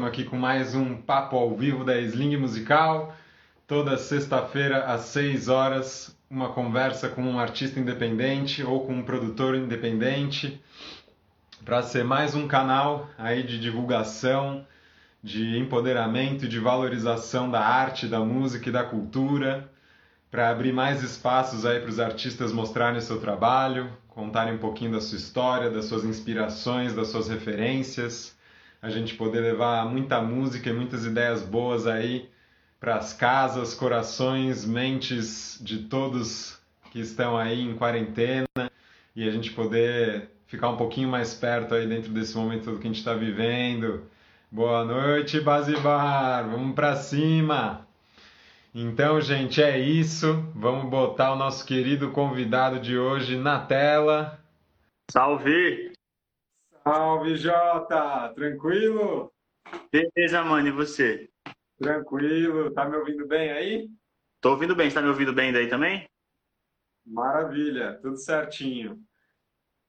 estamos aqui com mais um papo ao vivo da Sling Musical. Toda sexta-feira às 6 horas, uma conversa com um artista independente ou com um produtor independente, para ser mais um canal aí de divulgação, de empoderamento e de valorização da arte, da música e da cultura, para abrir mais espaços aí para os artistas mostrarem seu trabalho, contarem um pouquinho da sua história, das suas inspirações, das suas referências a gente poder levar muita música e muitas ideias boas aí para as casas, corações, mentes de todos que estão aí em quarentena e a gente poder ficar um pouquinho mais perto aí dentro desse momento que a gente está vivendo. Boa noite, Bazibar! Vamos para cima! Então, gente, é isso. Vamos botar o nosso querido convidado de hoje na tela. Salve! Salve, Jota! Tranquilo? Beleza, mano, e você? Tranquilo. Tá me ouvindo bem aí? Tô ouvindo bem. Você tá me ouvindo bem daí também? Maravilha, tudo certinho.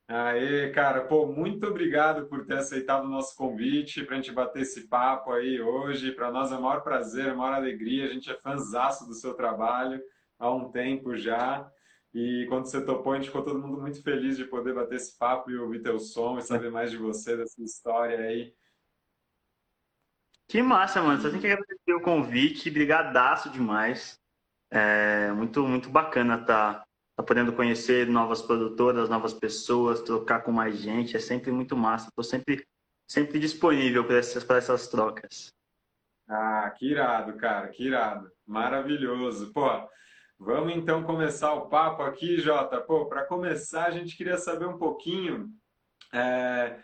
Aê, cara, pô, muito obrigado por ter aceitado o nosso convite para a gente bater esse papo aí hoje. Para nós é o maior prazer, a maior alegria. A gente é fãzaço do seu trabalho há um tempo já. E quando você topou, a gente ficou todo mundo muito feliz de poder bater esse papo e ouvir teu som e saber mais de você, dessa história aí. Que massa, mano. Só tem que agradecer o convite, brigadaço demais. É muito, muito bacana tá, tá podendo conhecer novas produtoras, novas pessoas, trocar com mais gente. É sempre muito massa. Estou sempre, sempre disponível para essas, para essas trocas. Ah, que irado, cara, que irado. Maravilhoso. Pô, Vamos então começar o papo aqui, Jota. Pô, para começar, a gente queria saber um pouquinho é,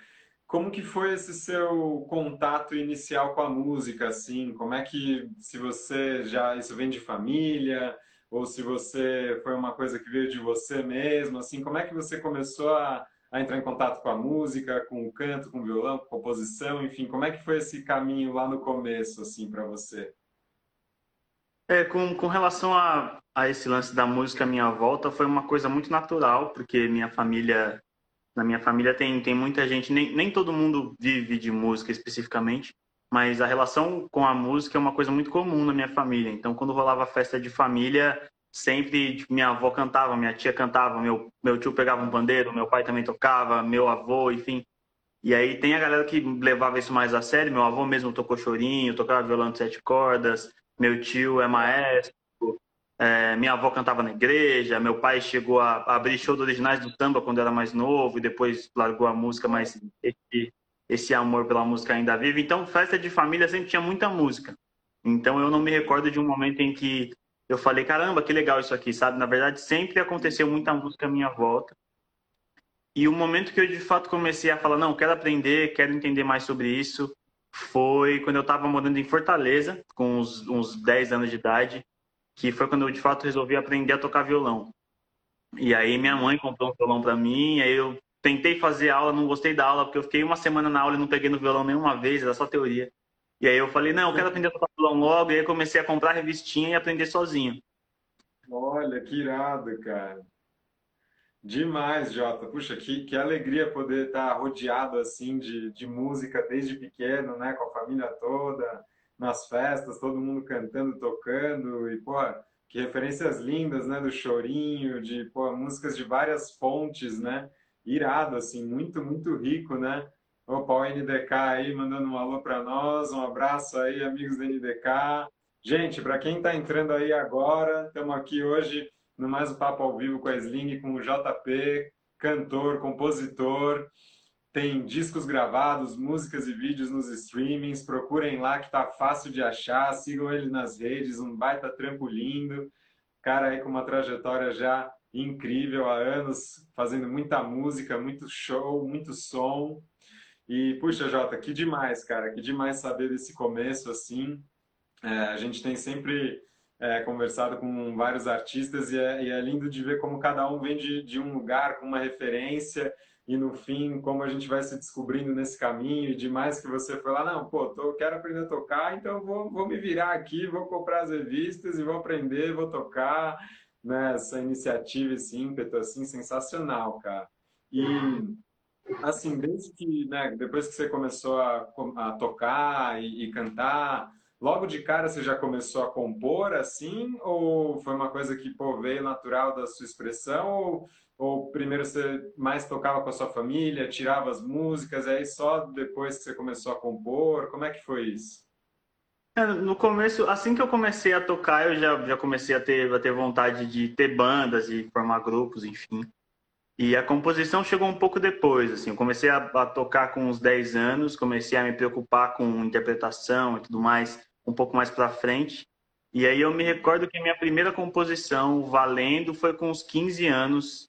como que foi esse seu contato inicial com a música, assim? Como é que, se você já isso vem de família ou se você foi uma coisa que veio de você mesmo, assim? Como é que você começou a, a entrar em contato com a música, com o canto, com o violão, com a composição, enfim? Como é que foi esse caminho lá no começo, assim, para você? É, com, com relação a, a esse lance da música à minha volta, foi uma coisa muito natural, porque minha família, na minha família tem, tem muita gente, nem, nem todo mundo vive de música especificamente, mas a relação com a música é uma coisa muito comum na minha família. Então, quando rolava festa de família, sempre tipo, minha avó cantava, minha tia cantava, meu, meu tio pegava um pandeiro, meu pai também tocava, meu avô, enfim. E aí tem a galera que levava isso mais a sério. Meu avô mesmo tocou chorinho, tocava violão de sete cordas, meu tio é maestro, é, minha avó cantava na igreja, meu pai chegou a, abrir shows originais do samba quando era mais novo e depois largou a música, mas esse, esse amor pela música ainda vive. Então, festa de família sempre tinha muita música. Então, eu não me recordo de um momento em que eu falei, caramba, que legal isso aqui, sabe? Na verdade, sempre aconteceu muita música à minha volta. E o momento que eu de fato comecei a falar, não, quero aprender, quero entender mais sobre isso, foi quando eu estava morando em Fortaleza, com uns, uns 10 anos de idade, que foi quando eu de fato resolvi aprender a tocar violão. E aí minha mãe comprou um violão para mim, aí eu tentei fazer aula, não gostei da aula, porque eu fiquei uma semana na aula e não peguei no violão nenhuma vez, era só teoria. E aí eu falei, não, eu quero aprender a tocar violão logo, e aí comecei a comprar revistinha e aprender sozinho. Olha, que irado, cara. Demais, Jota. Puxa, que, que alegria poder estar rodeado assim de, de música desde pequeno, né? Com a família toda, nas festas, todo mundo cantando, tocando e, pô, que referências lindas, né? Do chorinho, de, pô, músicas de várias fontes, né? Irado, assim, muito, muito rico, né? Opa, o NDK aí mandando um alô para nós, um abraço aí, amigos do NDK. Gente, para quem está entrando aí agora, estamos aqui hoje no mais um papo ao vivo com a Sling, com o JP, cantor, compositor. Tem discos gravados, músicas e vídeos nos streamings. Procurem lá que tá fácil de achar. Sigam ele nas redes, um baita trampo lindo. Cara aí com uma trajetória já incrível há anos, fazendo muita música, muito show, muito som. E, puxa, Jota, que demais, cara, que demais saber desse começo assim. É, a gente tem sempre é, conversado com vários artistas e é, e é, lindo de ver como cada um vem de, de um lugar com uma referência e no fim como a gente vai se descobrindo nesse caminho e demais que você foi lá, não, pô, tô, quero aprender a tocar, então vou, vou me virar aqui, vou comprar as revistas e vou aprender, vou tocar, né? Essa iniciativa, esse ímpeto, assim, sensacional, cara. E assim, desde que, né, depois que você começou a, a tocar e, e, cantar, logo de cara você já começou a compor assim? Ou foi uma coisa que, pô, veio natural da sua expressão? Ou, ou primeiro você mais tocava com a sua família, tirava as músicas, aí só depois que você começou a compor? Como é que foi isso? É, no começo, assim que eu comecei a tocar, eu já, já comecei a ter, a ter vontade de ter bandas e formar grupos, enfim. E a composição chegou um pouco depois, assim, eu comecei a, a, tocar com uns 10 anos, comecei a me preocupar com interpretação e tudo mais, um pouco mais para frente. E aí eu me recordo que a minha primeira composição valendo foi com uns 15 anos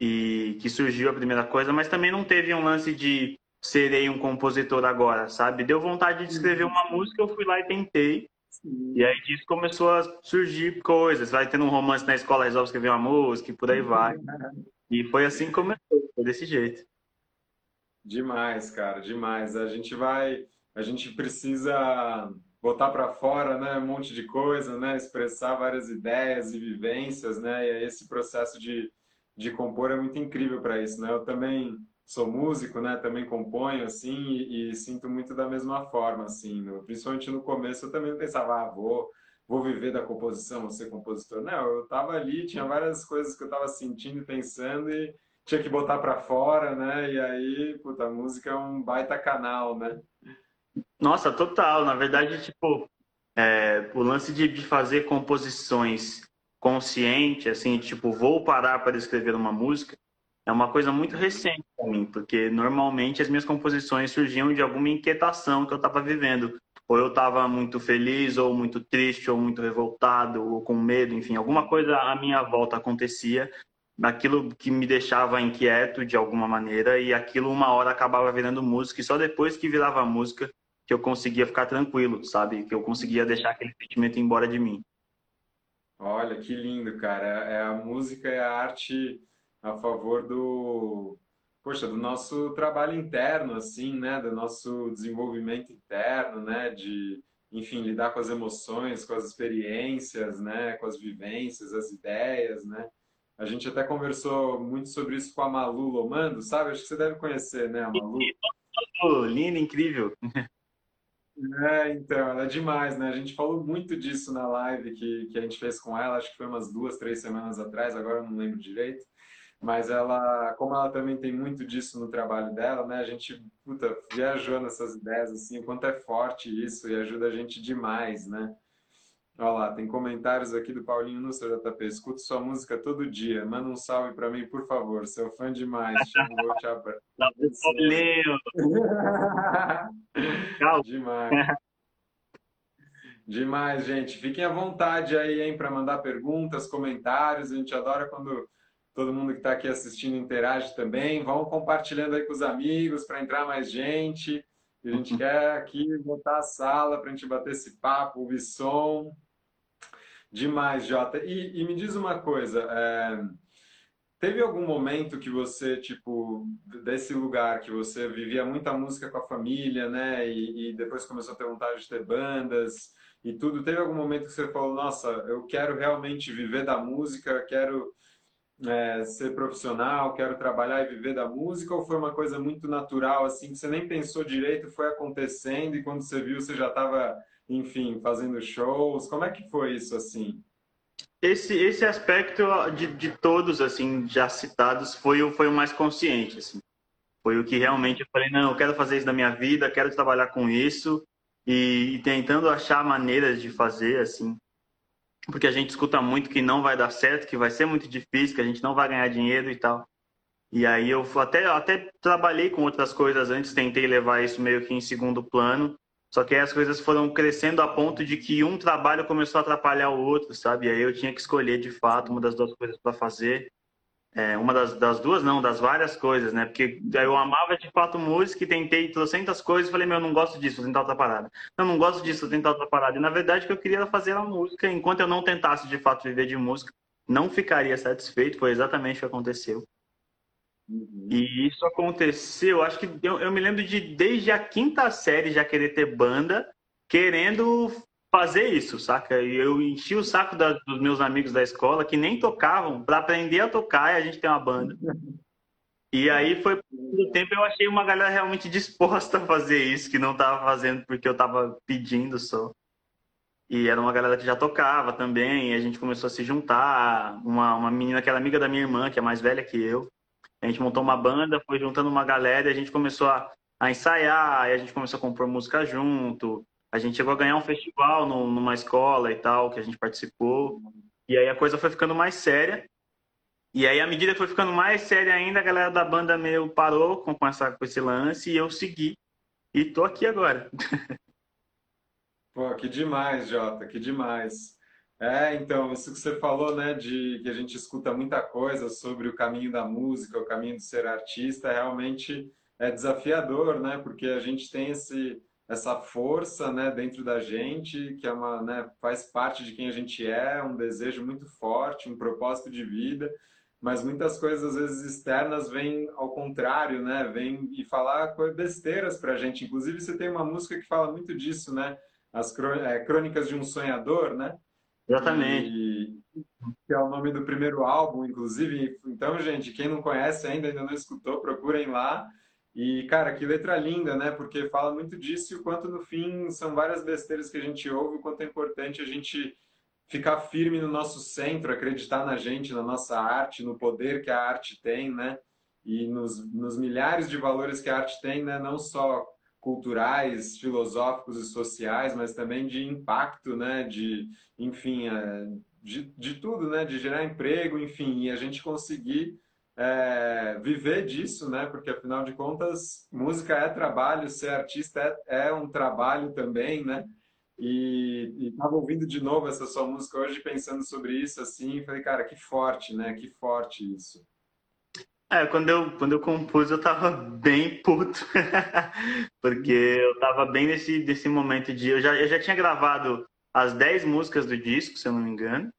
e que surgiu a primeira coisa, mas também não teve um lance de serei um compositor agora, sabe? Deu vontade de escrever uma música, eu fui lá e tentei. Sim. E aí disso começou a surgir coisas. Vai tendo um romance na escola, resolve escrever uma música e por aí vai. E foi assim que começou, foi desse jeito. Demais, cara, demais. A gente vai, a gente precisa botar para fora, né, um monte de coisa, né, expressar várias ideias e vivências, né, e esse processo de, de compor é muito incrível para isso, né. Eu também sou músico, né, também componho assim e, e sinto muito da mesma forma, assim, no, principalmente no começo eu também pensava, ah, vou vou viver da composição, vou ser compositor. Não, eu estava ali, tinha várias coisas que eu estava sentindo e pensando e tinha que botar para fora, né? E aí, puta, a música é um baita canal, né? Nossa, total. Na verdade, tipo, é, o lance de, de fazer composições consciente, assim, tipo, vou parar para escrever uma música, é uma coisa muito recente para mim, porque normalmente as minhas composições surgiam de alguma inquietação que eu estava vivendo ou eu estava muito feliz, ou muito triste, ou muito revoltado, ou com medo, enfim, alguma coisa à minha volta acontecia, aquilo que me deixava inquieto de alguma maneira, e aquilo uma hora acabava virando música, e só depois que virava música que eu conseguia ficar tranquilo, sabe? Que eu conseguia deixar aquele sentimento embora de mim. Olha, que lindo, cara. É a música é a arte a favor do poxa, do nosso trabalho interno, assim, né, do nosso desenvolvimento interno, né, de, enfim, lidar com as emoções, com as experiências, né, com as vivências, as ideias, né. A gente até conversou muito sobre isso com a Malu Lomando, sabe? Acho que você deve conhecer, né, a Malu. Linda, incrível. É, então, ela é demais, né? A gente falou muito disso na live que, que a gente fez com ela, acho que foi umas duas, três semanas atrás, agora eu não lembro direito mas ela, como ela também tem muito disso no trabalho dela, né? A gente, puta, viajou nessas ideias, assim, o quanto é forte isso e ajuda a gente demais, né? Olha lá, tem comentários aqui do Paulinho Nussa, JP. Escuto sua música todo dia. Manda um salve para mim, por favor. Seu fã demais. Xangô, te abraço. Valeu! demais. Demais, gente. Fiquem à vontade aí, hein, para mandar perguntas, comentários. A gente adora quando todo mundo que está aqui assistindo interage também. Vão compartilhando aí com os amigos para entrar mais gente. A gente quer aqui botar a sala para a gente bater esse papo, ouvir som. Demais, Jota. E, e me diz uma coisa, é... teve algum momento que você, tipo, desse lugar que você vivia muita música com a família, né? E, e depois começou a ter vontade de ter bandas e tudo. Teve algum momento que você falou, nossa, eu quero realmente viver da música, quero é, ser profissional, quero trabalhar e viver da música, ou foi uma coisa muito natural, assim, que você nem pensou direito, foi acontecendo e quando você viu você já estava, enfim, fazendo shows? Como é que foi isso, assim? Esse, esse aspecto de, de todos, assim, já citados, foi o, foi o mais consciente, assim. Foi o que realmente eu falei, não, eu quero fazer isso na minha vida, quero trabalhar com isso e, e tentando achar maneiras de fazer, assim, porque a gente escuta muito que não vai dar certo, que vai ser muito difícil, que a gente não vai ganhar dinheiro e tal. E aí eu até, até trabalhei com outras coisas antes, tentei levar isso meio que em segundo plano, só que aí as coisas foram crescendo a ponto de que um trabalho começou a atrapalhar o outro, sabe? E aí eu tinha que escolher de fato uma das duas coisas para fazer. É, uma das, das, duas, não, das várias coisas, né? Porque eu amava de fato música e tentei trocentas coisas e falei, meu, eu não gosto disso, vou tentar outra parada. Eu não gosto disso, vou tentar outra parada. E na verdade o que eu queria era fazer a música. Enquanto eu não tentasse de fato viver de música, não ficaria satisfeito. Foi exatamente o que aconteceu. Uhum. E isso aconteceu, acho que eu, eu me lembro de desde a quinta série já querer ter banda, querendo fazer isso, saca? E eu enchi o saco da, dos meus amigos da escola que nem tocavam para aprender a tocar e a gente tem uma banda. E aí foi por tempo eu achei uma galera realmente disposta a fazer isso, que não tava fazendo porque eu tava pedindo só. E era uma galera que já tocava também, e a gente começou a se juntar. Uma, uma menina que era amiga da minha irmã, que é mais velha que eu. A gente montou uma banda, foi juntando uma galera e a gente começou a, a ensaiar, a gente começou a compor música junto. A gente chegou a ganhar um festival no, numa escola e tal, que a gente participou. E aí a coisa foi ficando mais séria. E aí, à medida que foi ficando mais séria ainda, a galera da banda meio parou com, com, essa, com esse lance e eu segui. E tô aqui agora. Pô, que demais, Jota, que demais. É, então, isso que você falou, né, de que a gente escuta muita coisa sobre o caminho da música, o caminho de ser artista, realmente é desafiador, né, porque a gente tem esse, essa força, né, dentro da gente, que é uma, né, faz parte de quem a gente é, um desejo muito forte, um propósito de vida, mas muitas coisas às vezes externas vêm ao contrário, né? Vêm e falar besteiras para a gente. Inclusive você tem uma música que fala muito disso, né? As é, Crônicas de um Sonhador, né? Exatamente. E, que é o nome do primeiro álbum, inclusive. Então, gente, quem não conhece ainda, ainda não escutou, procurem lá. E, cara, que letra linda, né? Porque fala muito disso e o quanto, no fim, são várias besteiras que a gente ouve, o quanto é importante a gente ficar firme no nosso centro, acreditar na gente, na nossa arte, no poder que a arte tem, né? E nos, nos milhares de valores que a arte tem, né? Não só culturais, filosóficos e sociais, mas também de impacto, né? De, enfim, é, de, de tudo, né? De gerar emprego, enfim, e a gente conseguir é, viver disso, né? Porque afinal de contas, música é trabalho, ser artista é, é um trabalho também, né? E estava ouvindo de novo essa sua música hoje, pensando sobre isso, assim, falei, cara, que forte, né? Que forte isso. É, quando eu, quando eu compus, eu tava bem puto. Porque eu tava bem nesse, nesse momento de. Eu já, eu já tinha gravado as 10 músicas do disco, se eu não me engano.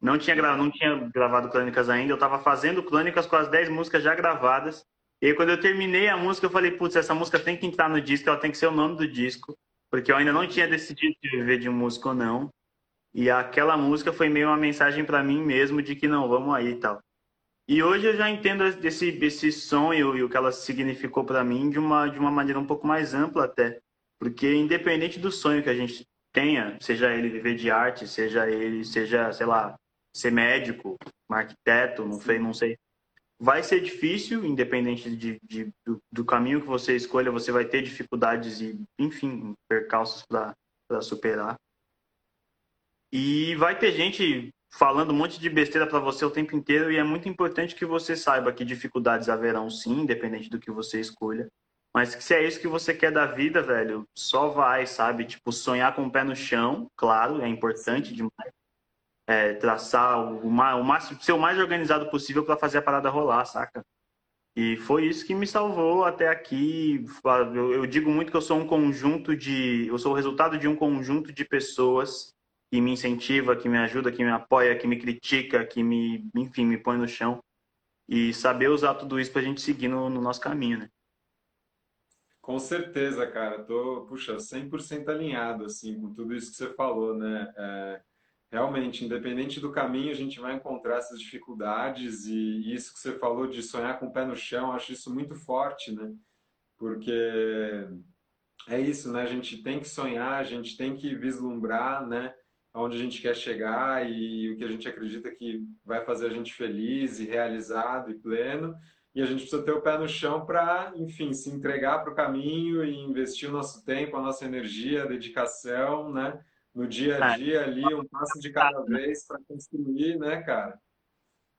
Não tinha, gra... não tinha gravado crônicas ainda, eu tava fazendo crônicas com as 10 músicas já gravadas. E aí, quando eu terminei a música, eu falei, putz, essa música tem que entrar no disco, ela tem que ser o nome do disco porque eu ainda não tinha decidido se viver de música ou não. E aquela música foi meio uma mensagem para mim mesmo de que não, vamos aí e tal. E hoje eu já entendo esse, esse sonho e o que ela significou para mim de uma, de uma maneira um pouco mais ampla até. Porque independente do sonho que a gente tenha, seja ele viver de arte, seja ele, seja, sei lá, ser médico, um arquiteto, não sei, não sei vai ser difícil, independente de, de do, do, caminho que você escolha, você vai ter dificuldades e, enfim, percalços para superar. E vai ter gente falando um monte de besteira para você o tempo inteiro e é muito importante que você saiba que dificuldades haverão sim, independente do que você escolha. Mas que se é isso que você quer da vida, velho, só vai, sabe? Tipo, sonhar com o pé no chão, claro, é importante demais é, traçar o, o máximo, ser o mais organizado possível para fazer a parada rolar, saca? E foi isso que me salvou até aqui. Eu, eu, digo muito que eu sou um conjunto de. Eu sou o resultado de um conjunto de pessoas que me incentiva, que me ajuda, que me apoia, que me critica, que me, enfim, me põe no chão. E saber usar tudo isso para a gente seguir no, no, nosso caminho, né? Com certeza, cara. Tô, puxa, 100% alinhado, assim, com tudo isso que você falou, né? É realmente, independente do caminho, a gente vai encontrar essas dificuldades e isso que você falou de sonhar com o pé no chão, acho isso muito forte, né? Porque é isso, né? A gente tem que sonhar, a gente tem que vislumbrar, né? Onde a gente quer chegar e o que a gente acredita que vai fazer a gente feliz e realizado e pleno. E a gente precisa ter o pé no chão para, enfim, se entregar para o caminho e investir o nosso tempo, a nossa energia, a dedicação, né? no dia a é. dia ali, um passo de cada vez para construir, né, cara?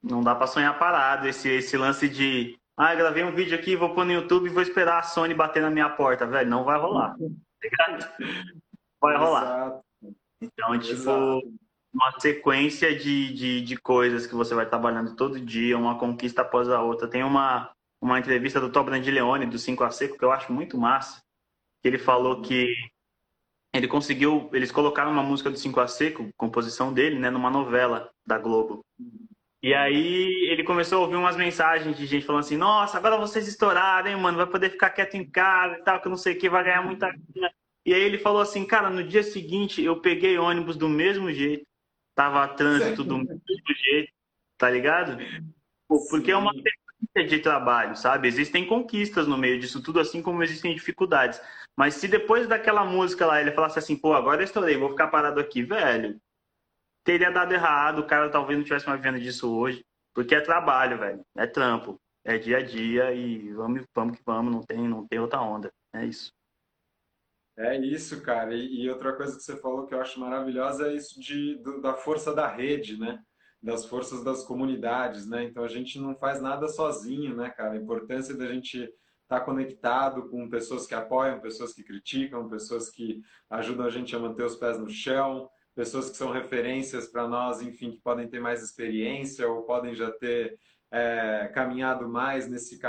Não dá para sonhar parado. Esse, esse lance de, ah, gravei um vídeo aqui, vou pôr no YouTube e vou esperar a Sony bater na minha porta, velho. Não vai rolar. vai rolar. Exato. Então, tipo, Exato. uma sequência de, de, de coisas que você vai trabalhando todo dia, uma conquista após a outra. Tem uma, uma entrevista do Tom Brandileone, do 5 a Seco, que eu acho muito massa, que ele falou que ele conseguiu, eles colocaram uma música do 5 a Seco, composição dele, né, numa novela da Globo. E aí ele começou a ouvir umas mensagens de gente falando assim: "Nossa, agora vocês estouraram, hein, mano, vai poder ficar quieto em casa e tal, que não sei o que, vai ganhar muita grana". E aí ele falou assim: "Cara, no dia seguinte eu peguei ônibus do mesmo jeito, tava trânsito do mesmo jeito, tá ligado? Porque é uma de trabalho, sabe? Existem conquistas no meio disso tudo, assim como existem dificuldades. Mas se depois daquela música lá ele falasse assim, pô, agora eu estourei, vou ficar parado aqui, velho, teria dado errado, o cara talvez não tivesse mais vendo disso hoje, porque é trabalho, velho, é trampo, é dia a dia e vamos, vamos que vamos, não tem, não tem outra onda, é isso. É isso, cara. E, e, outra coisa que você falou que eu acho maravilhosa é isso de, do, da força da rede, né? Das forças das comunidades, né? Então a gente não faz nada sozinho, né, cara? A importância da gente estar tá conectado com pessoas que apoiam, pessoas que criticam, pessoas que ajudam a gente a manter os pés no chão, pessoas que são referências para nós, enfim, que podem ter mais experiência ou podem já ter é, caminhado mais nesse,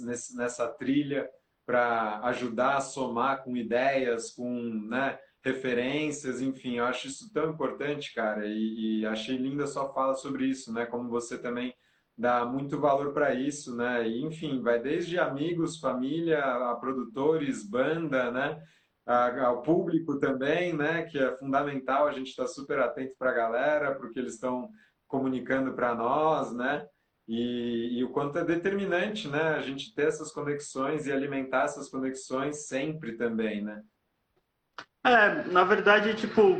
nesse, nessa trilha para ajudar a somar com ideias, com né, referências, enfim, eu acho isso tão importante, cara, e, e achei linda a sua fala sobre isso, né, como você também dá muito valor para isso, né, e, enfim, vai desde amigos, família, a produtores, banda, né, ao público também, né, que é fundamental, a gente está super atento para a galera, porque eles estão comunicando para nós, né, e, e, o quanto é determinante, né? A gente ter essas conexões e alimentar essas conexões sempre também, né? É, na verdade, tipo,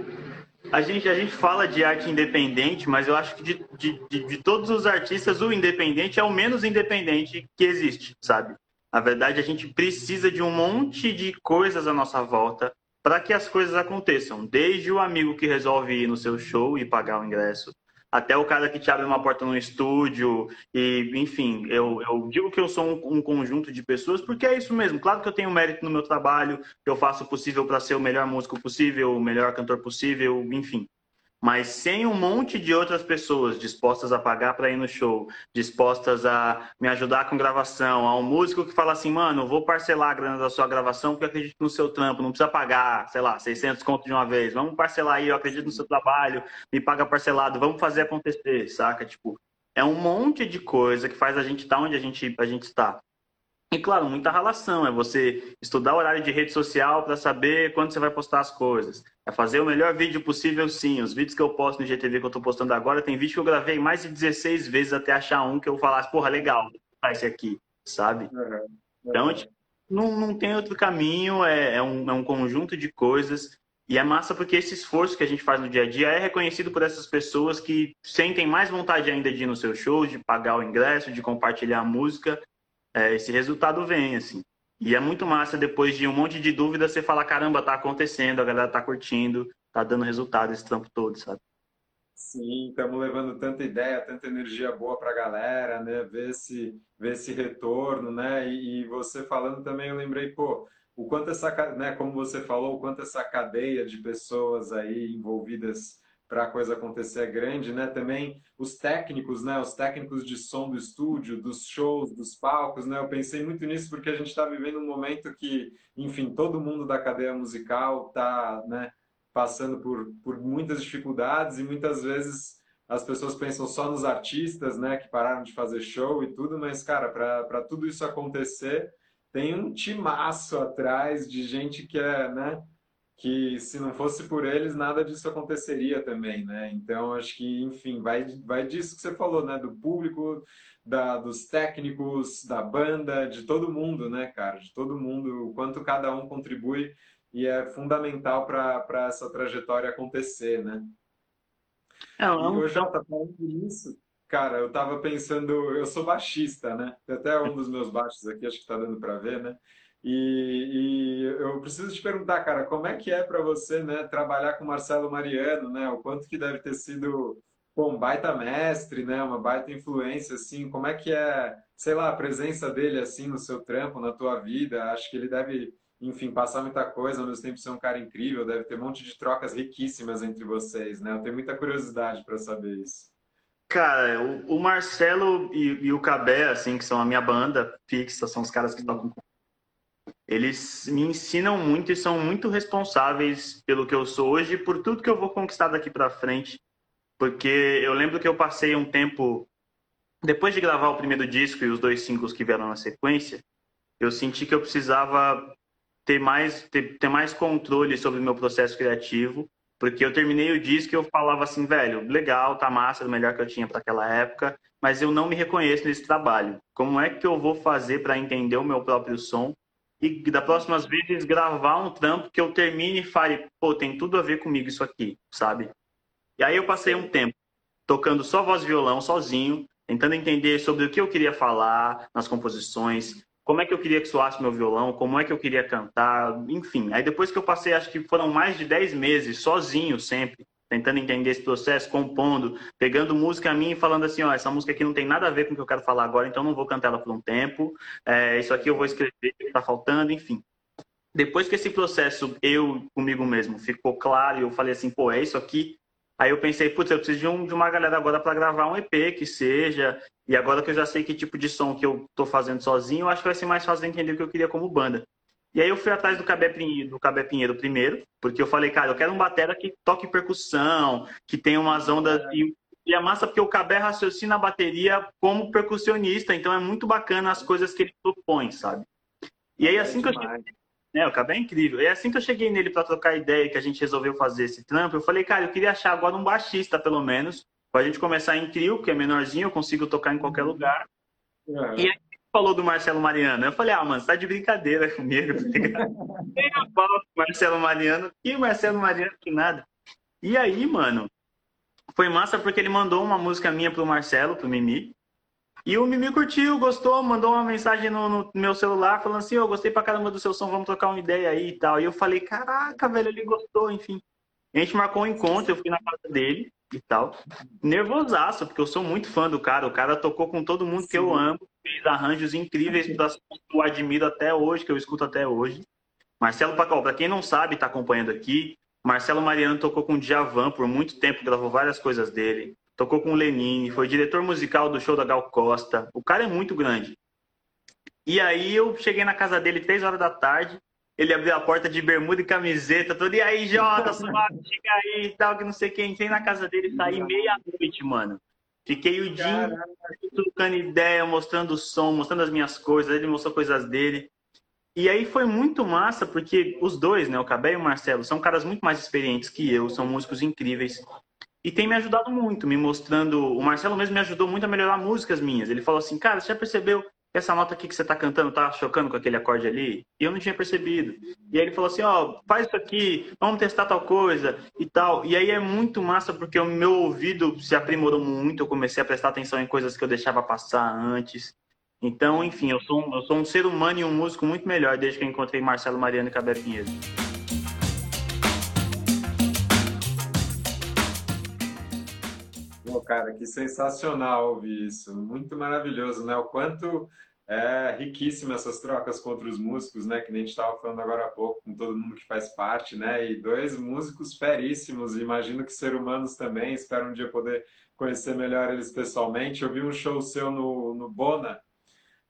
a gente, a gente fala de arte independente, mas eu acho que de, de, de, de todos os artistas, o independente é o menos independente que existe, sabe? Na verdade, a gente precisa de um monte de coisas à nossa volta para que as coisas aconteçam. Desde o amigo que resolve ir no seu show e pagar o ingresso, até o cara que te abre uma porta no estúdio, e enfim, eu, eu digo que eu sou um, um, conjunto de pessoas, porque é isso mesmo. Claro que eu tenho mérito no meu trabalho, que eu faço o possível para ser o melhor músico possível, o melhor cantor possível, enfim mas sem um monte de outras pessoas dispostas a pagar para ir no show, dispostas a me ajudar com gravação, a um músico que fala assim, mano, vou parcelar a grana da sua gravação porque eu acredito no seu trampo, não precisa pagar, sei lá, 600 conto de uma vez, vamos parcelar aí, eu acredito no seu trabalho, me paga parcelado, vamos fazer acontecer, saca? Tipo, é um monte de coisa que faz a gente estar tá onde a gente, a gente está. E claro, muita relação. É você estudar o horário de rede social para saber quando você vai postar as coisas. É fazer o melhor vídeo possível, sim. Os vídeos que eu posto no GTV que eu estou postando agora, tem vídeo que eu gravei mais de 16 vezes até achar um que eu falasse, porra, legal, faz esse aqui, sabe? Uhum. Então, tipo, não, não tem outro caminho, é, é, um, é um conjunto de coisas. E é massa porque esse esforço que a gente faz no dia a dia é reconhecido por essas pessoas que sentem mais vontade ainda de ir no seu show, de pagar o ingresso, de compartilhar a música é, esse resultado vem, assim. E é muito massa depois de um monte de dúvida você falar, caramba, tá acontecendo, a galera tá curtindo, tá dando resultado esse trampo todo, sabe? Sim, estamos levando tanta ideia, tanta energia boa para a galera, né? Ver esse, ver esse retorno, né? E, e, você falando também, eu lembrei, pô, o quanto essa, né? Como você falou, o quanto essa cadeia de pessoas aí envolvidas para a coisa acontecer é grande, né? Também os técnicos, né? Os técnicos de som do estúdio, dos shows, dos palcos, né? Eu pensei muito nisso porque a gente está vivendo um momento que, enfim, todo mundo da cadeia musical está, né? Passando por, por muitas dificuldades e muitas vezes as pessoas pensam só nos artistas, né? Que pararam de fazer show e tudo, mas, cara, para tudo isso acontecer, tem um timaço atrás de gente que é, né? Que se não fosse por eles, nada disso aconteceria também, né? Então, acho que, enfim, vai, vai disso que você falou, né? Do público, da, dos técnicos, da banda, de todo mundo, né, cara? De todo mundo, o quanto cada um contribui e é fundamental para essa trajetória acontecer, né? É, não, e hoje eu tá falando nisso, cara, eu tava pensando, eu sou baixista, né? Tem até um dos meus baixos aqui, acho que tá dando para ver, né? E, e, eu preciso te perguntar, cara, como é que é para você, né, trabalhar com Marcelo Mariano, né? O quanto que deve ter sido pô, um baita mestre, né? Uma baita influência, assim. Como é que é, sei lá, a presença dele assim no seu trampo, na tua vida? Acho que ele deve, enfim, passar muita coisa, ao mesmo tempo ser um cara incrível. Deve ter um monte de trocas riquíssimas entre vocês, né? Eu tenho muita curiosidade para saber isso. Cara, o, Marcelo e, e, o Cabé, assim, que são a minha banda fixa, são os caras que tocam eles me ensinam muito e são muito responsáveis pelo que eu sou hoje e por tudo que eu vou conquistar daqui para frente. Porque eu lembro que eu passei um tempo depois de gravar o primeiro disco e os dois singles que vieram na sequência, eu senti que eu precisava ter mais ter, ter mais controle sobre o meu processo criativo Porque eu terminei o disco e eu falava assim, velho, legal, tá massa, o melhor que eu tinha para aquela época, mas eu não me reconheço nesse trabalho. Como é que eu vou fazer para entender o meu próprio som e da próximas vezes gravar um trampo que eu termine e fale, pô, tem tudo a ver comigo isso aqui, sabe? E aí eu passei um tempo tocando só voz e violão, sozinho, tentando entender sobre o que eu queria falar nas composições, como é que eu queria que soasse meu violão, como é que eu queria cantar, enfim. Aí depois que eu passei, acho que foram mais de 10 meses sozinho sempre, tentando entender esse processo, compondo, pegando música minha e falando assim, ó, essa música aqui não tem nada a ver com o que eu quero falar agora, então não vou cantar ela por um tempo, é, isso aqui eu vou escrever, está faltando, enfim. Depois que esse processo, eu comigo mesmo, ficou claro eu falei assim, pô, é isso aqui, Aí eu pensei, putz, eu preciso de, um, de uma galera agora para gravar um EP que seja. E agora que eu já sei que tipo de som que eu tô fazendo sozinho, eu acho que vai ser mais fácil de entender o que eu queria como banda. E aí eu fui atrás do Cabé Pinheiro, do Cabé Pinheiro primeiro, porque eu falei, cara, eu quero um batera que toque percussão, que tenha umas ondas. E, e é massa porque o Cabé raciocina a bateria como percussionista, então é muito bacana as coisas que ele propõe, sabe? E aí assim é que eu cheguei, é, o Cabé é incrível. E assim que eu cheguei nele para trocar ideia que a gente resolveu fazer esse trampo, eu falei, cara, eu queria achar agora um baixista, pelo menos, pra gente começar em trio, que é menorzinho, eu consigo tocar em qualquer lugar. É. E aí falou do Marcelo Mariano. Eu falei, ah, mano, você tá de brincadeira comigo, tá ligado? Tem a Marcelo Mariano, que Marcelo Mariano, que nada. E aí, mano, foi massa porque ele mandou uma música minha pro Marcelo, pro Mimi. E o Mimi curtiu, gostou, mandou uma mensagem no, no meu celular falando assim, eu gostei pra caramba do seu som, vamos trocar uma ideia aí e tal. E eu falei, caraca, velho, ele gostou, enfim. A gente marcou um encontro, eu fui na casa dele e tal. Nervosaço, porque eu sou muito fã do cara. O cara tocou com todo mundo Sim. que eu amo, fez arranjos incríveis que eu admiro até hoje, que eu escuto até hoje. Marcelo Pacol, pra quem não sabe, tá acompanhando aqui, Marcelo Mariano tocou com o Djavan por muito tempo, gravou várias coisas dele tocou com o Lenine, foi diretor musical do show da Gal Costa. O cara é muito grande. E aí eu cheguei na casa dele três horas da tarde, ele abriu a porta de bermuda e camiseta, todo, e aí, Jota, suave, chega aí e tal, que não sei quem. Entrei na casa dele, saí meia-noite, mano. Fiquei o dia trocando ideia, mostrando o som, mostrando as minhas coisas, ele mostrou coisas dele. E aí foi muito massa, porque os dois, né, o Cabé e o Marcelo, são caras muito mais experientes que eu, são músicos incríveis e tem me ajudado muito, me mostrando. O Marcelo mesmo me ajudou muito a melhorar músicas minhas. Ele falou assim, cara, você já percebeu essa nota aqui que você tá cantando tá chocando com aquele acorde ali? E eu não tinha percebido. E aí ele falou assim, ó, oh, faz isso aqui, vamos testar tal coisa e tal. E aí é muito massa porque o meu ouvido se aprimorou muito, eu comecei a prestar atenção em coisas que eu deixava passar antes. Então, enfim, eu sou, um, eu sou um ser humano e um músico muito melhor desde que eu encontrei Marcelo Mariano e Cabé Pinheiro. Cara, que sensacional ouvir isso. Muito maravilhoso, né? O quanto é riquíssimo essas trocas com outros músicos, né? Que nem a gente estava falando agora há pouco, com todo mundo que faz parte, né? E dois músicos feríssimos, imagino que ser humanos também. Espero um dia poder conhecer melhor eles pessoalmente. Eu vi um show seu no, no Bona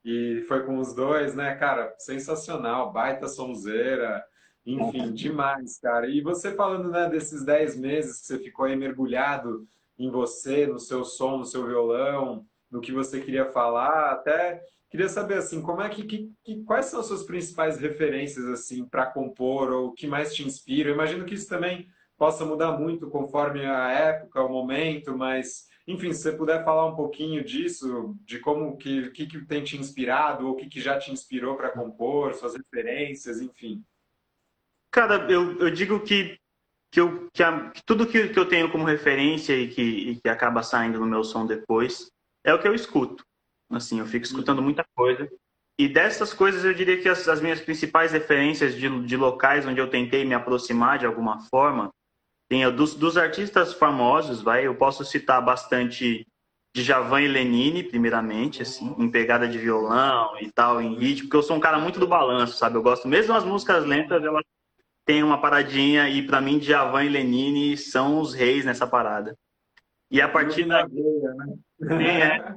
e foi com os dois, né? Cara, sensacional, baita sonzeira. Enfim, demais, cara. E você falando né, desses 10 meses que você ficou aí mergulhado em você, no seu som, no seu violão, no que você queria falar, até queria saber assim, como é que, que, que quais são as suas principais referências assim para compor ou o que mais te inspira? Eu imagino que isso também possa mudar muito conforme a época, o momento, mas enfim, se você puder falar um pouquinho disso, de como que que, que tem te inspirado ou o que, que já te inspirou para compor, suas referências, enfim. Cara, eu, eu digo que que, eu, que, a, que tudo que, que, eu tenho como referência e que, e que acaba saindo no meu som depois é o que eu escuto. Assim, eu fico escutando uhum. muita coisa. E dessas coisas, eu diria que as, as minhas principais referências de, de, locais onde eu tentei me aproximar de alguma forma, tem dos, dos artistas famosos, vai, eu posso citar bastante de Javan e Lenine, primeiramente, assim, em pegada de violão e tal, em ritmo, porque eu sou um cara muito do balanço, sabe? Eu gosto, mesmo as músicas lentas, elas tem uma paradinha e para mim Djavan e Lenine são os reis nessa parada. E a partir da né? é.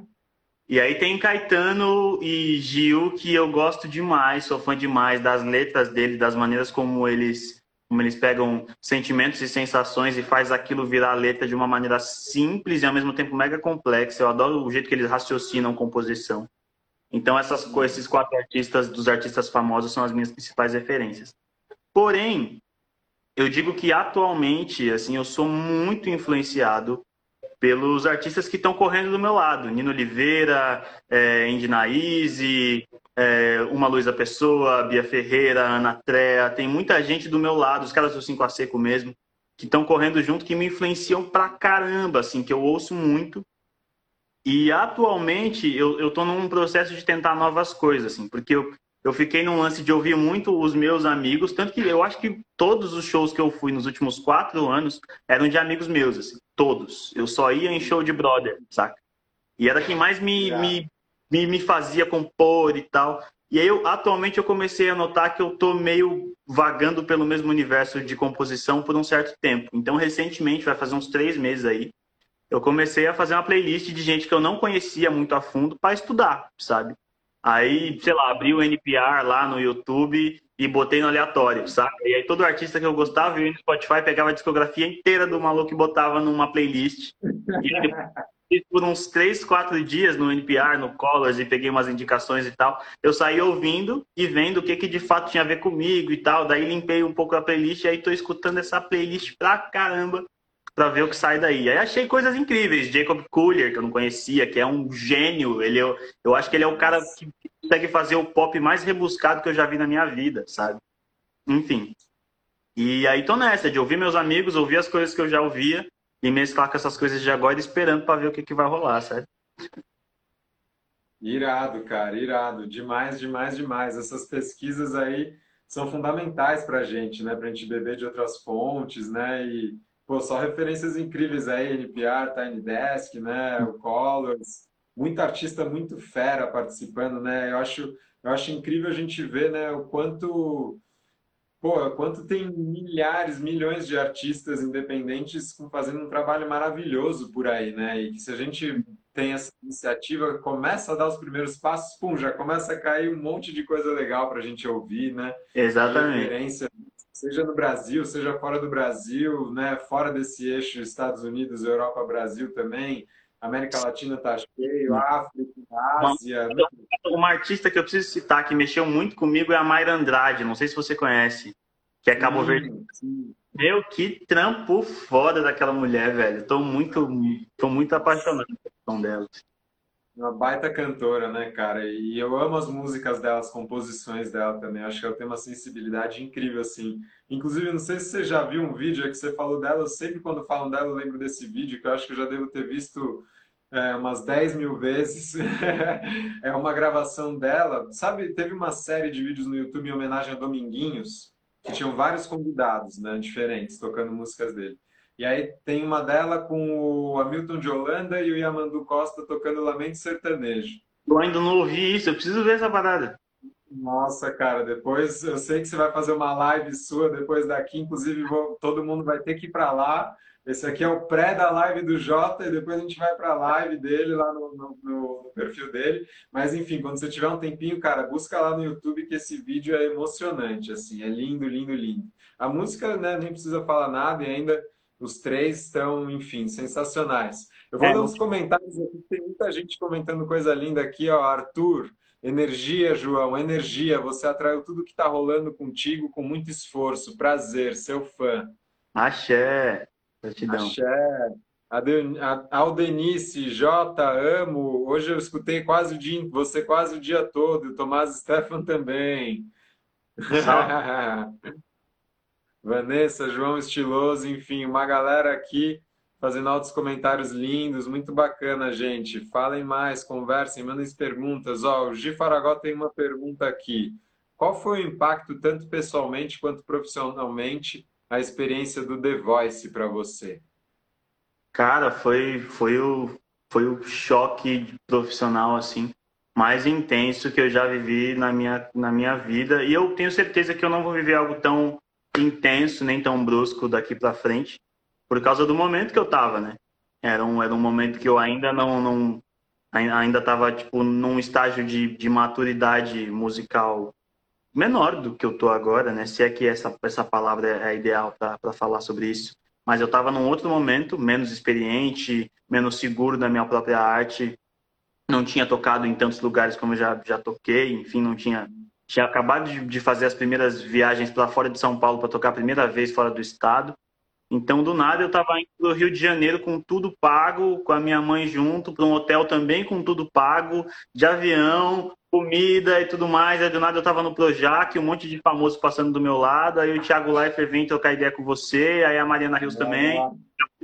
E aí tem Caetano e Gil que eu gosto demais, sou fã demais das letras dele, das maneiras como eles como eles pegam sentimentos e sensações e faz aquilo virar letra de uma maneira simples e ao mesmo tempo mega complexa. Eu adoro o jeito que eles raciocinam composição. Então essas esses quatro artistas dos artistas famosos são as minhas principais referências. Porém, eu digo que atualmente, assim, eu sou muito influenciado pelos artistas que estão correndo do meu lado. Nino Oliveira, é, Indy Naíse, é, Uma Pessoa, Bia Ferreira, Ana Trea. Tem muita gente do meu lado, os caras do 5 a Seco mesmo, que estão correndo junto, que me influenciam pra caramba, assim, que eu ouço muito. E atualmente eu, eu tô num processo de tentar novas coisas, assim, porque eu, eu fiquei num lance de ouvir muito os meus amigos, tanto que eu acho que todos os shows que eu fui nos últimos quatro anos eram de amigos meus, assim, todos. Eu só ia em show de brother, saca? E era quem mais me, me, me, me fazia compor e tal. E aí, eu, atualmente, eu comecei a notar que eu tô meio vagando pelo mesmo universo de composição por um certo tempo. Então, recentemente, vai fazer uns três meses aí, eu comecei a fazer uma playlist de gente que eu não conhecia muito a fundo para estudar, sabe? Aí, sei lá, abri o NPR lá no YouTube e botei no aleatório, sabe? E aí todo artista que eu gostava, eu ia no Spotify, pegava a discografia inteira do maluco e botava numa playlist. E por uns três, quatro dias no NPR, no Colors, e peguei umas indicações e tal, eu saí ouvindo e vendo o que, que de fato tinha a ver comigo e tal. Daí limpei um pouco a playlist e aí tô escutando essa playlist pra caramba para ver o que sai daí. Aí achei coisas incríveis. Jacob Collier, que eu não conhecia, que é um gênio. Ele, eu, é eu acho que ele é o cara que consegue fazer o pop mais rebuscado que eu já vi na minha vida, sabe? Enfim. E aí tô nessa, de ouvir meus amigos, ouvir as coisas que eu já ouvia e mesclar com essas coisas de agora, esperando para ver o que, que vai rolar, sabe? Irado, cara, irado. Demais, demais, demais. Essas pesquisas aí são fundamentais para gente, né? Para a gente beber de outras fontes, né? E Pô, só referências incríveis aí, NPR, Tiny Desk, né? O Colors, muito artista muito fera participando, né? Eu acho, eu acho incrível a gente ver, né, o quanto Pô, quanto tem milhares, milhões de artistas independentes fazendo um trabalho maravilhoso por aí, né? E que se a gente tem essa iniciativa, começa a dar os primeiros passos, pum, já começa a cair um monte de coisa legal para a gente ouvir, né? Exatamente seja no Brasil, seja fora do Brasil, né? fora desse eixo Estados Unidos, Europa, Brasil também, América Latina está cheio, África, Ásia. Né? Uma artista que eu preciso citar que mexeu muito comigo é a Mayra Andrade, não sei se você conhece, que é Cabo Verde. Meu, que trampo foda daquela mulher, velho. Tô muito, tô muito apaixonado pela dela. Uma baita cantora, né, cara? E eu amo as músicas dela, as composições dela também. Acho que ela tem uma sensibilidade incrível, assim. Inclusive, não sei se você já viu um vídeo é que você falou dela. Eu sempre, quando falam dela, eu lembro desse vídeo, que eu acho que eu já devo ter visto é, umas 10 mil vezes. é uma gravação dela. Sabe, teve uma série de vídeos no YouTube em homenagem a Dominguinhos, que tinham vários convidados, né, diferentes, tocando músicas dele. E aí tem uma dela com o Hamilton de Holanda e o Yamandu Costa tocando Lamento Sertanejo. Eu ainda não ouvi isso, eu preciso ver essa parada. Nossa, cara, depois eu sei que você vai fazer uma live sua depois daqui, inclusive vou, todo mundo vai ter que ir para lá. Esse aqui é o pré da live do Jota e depois a gente vai para a live dele lá no, no, no, perfil dele. Mas enfim, quando você tiver um tempinho, cara, busca lá no YouTube que esse vídeo é emocionante, assim, é lindo, lindo, lindo. A música, né, nem precisa falar nada e ainda os três estão, enfim, sensacionais. Eu vou é. dar uns comentários aqui, tem muita gente comentando coisa linda aqui, ó. Arthur, energia, João, energia. Você atraiu tudo que está rolando contigo com muito esforço. Prazer, seu fã. Axé. Gratidão. Axé. Aldenice, J, amo. Hoje eu escutei quase o dia, você quase o dia todo. Tomás Stefan também. Vanessa, João Estiloso, enfim, uma galera aqui fazendo altos comentários lindos, muito bacana, gente. Falem mais, conversem, mandem perguntas. Ó, o Gi Faragó tem uma pergunta aqui. Qual foi o impacto, tanto pessoalmente quanto profissionalmente, a experiência do The Voice para você? Cara, foi, foi, o, foi o choque profissional, assim, mais intenso que eu já vivi na minha, na minha vida. E eu tenho certeza que eu não vou viver algo tão intenso nem tão brusco daqui para frente, por causa do momento que eu tava, né? Era um, era um momento que eu ainda não, não ainda estava tipo num estágio de, de maturidade musical menor do que eu tô agora, né? Se é que essa essa palavra é ideal para falar sobre isso. Mas eu estava num outro momento, menos experiente, menos seguro da minha própria arte. Não tinha tocado em tantos lugares como eu já já toquei, enfim, não tinha tinha acabado de fazer as primeiras viagens para fora de São Paulo para tocar a primeira vez fora do estado. Então, do nada, eu estava indo para o Rio de Janeiro com tudo pago, com a minha mãe junto, para um hotel também com tudo pago, de avião, comida e tudo mais. Aí, do nada, eu estava no Projac, um monte de famoso passando do meu lado. Aí, o Thiago Leifert vem trocar ideia com você. Aí, a Mariana Rios também.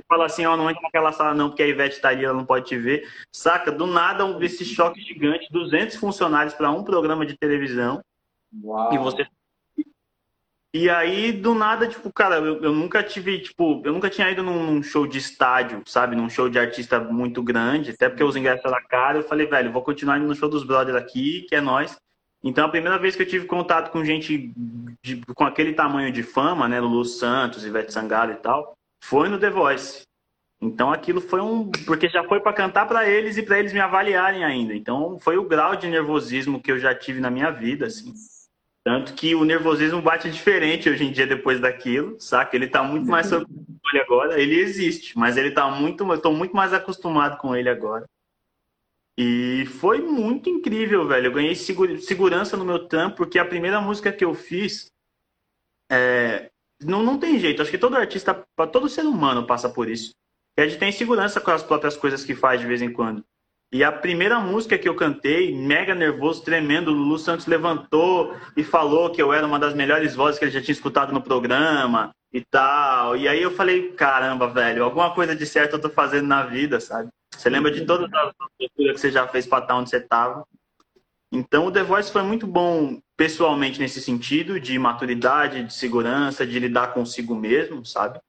Fala assim: ó, não entra naquela sala não, porque a Ivete está ali, ela não pode te ver. Saca? Do nada, esse choque gigante: 200 funcionários para um programa de televisão. Uau. E você e aí, do nada, tipo, cara, eu, eu, nunca tive, tipo, eu nunca tinha ido num, show de estádio, sabe? Num show de artista muito grande, até porque os ingressos eram caros. Eu falei, velho, vou continuar indo no show dos brothers aqui, que é nós. Então, a primeira vez que eu tive contato com gente de, com aquele tamanho de fama, né? Lulu Santos, Ivete Sangalo e tal, foi no The Voice. Então, aquilo foi um. Porque já foi para cantar para eles e para eles me avaliarem ainda. Então, foi o grau de nervosismo que eu já tive na minha vida, assim. Tanto que o nervosismo bate diferente hoje em dia depois daquilo, saca? Ele tá muito mais sob controle agora. Ele existe, mas ele tá muito. Eu tô muito mais acostumado com ele agora. E foi muito incrível, velho. Eu ganhei segurança no meu trampo, porque a primeira música que eu fiz. É... Não, não tem jeito. Acho que todo artista, todo ser humano passa por isso. E a gente tem segurança com as próprias coisas que faz de vez em quando. E a primeira música que eu cantei, mega nervoso, tremendo, o Lulu Santos levantou e falou que eu era uma das melhores vozes que ele já tinha escutado no programa e tal. E aí eu falei, caramba, velho, alguma coisa de certo eu tô fazendo na vida, sabe? Você lembra de todas as coisas que você já fez para estar onde você tava? Então o The Voice foi muito bom pessoalmente nesse sentido, de maturidade, de segurança, de lidar consigo mesmo, sabe?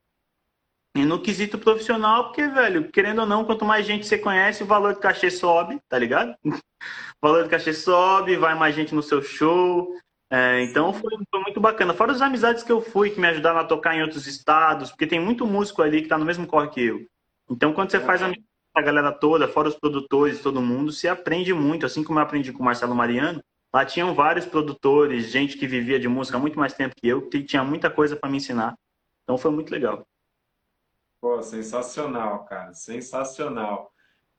E no quesito profissional, porque, velho, querendo ou não, quanto mais gente você conhece, o valor do cachê sobe, tá ligado? o valor do cachê sobe, vai mais gente no seu show. É, então foi, foi, muito bacana. Fora as amizades que eu fui, que me ajudaram a tocar em outros estados, porque tem muito músico ali que tá no mesmo corre que eu. Então, quando você faz a galera toda, fora os produtores, todo mundo, você aprende muito, assim como eu aprendi com o Marcelo Mariano. Lá tinham vários produtores, gente que vivia de música há muito mais tempo que eu, que tinha muita coisa para me ensinar. Então foi muito legal. Pô, sensacional, cara, sensacional.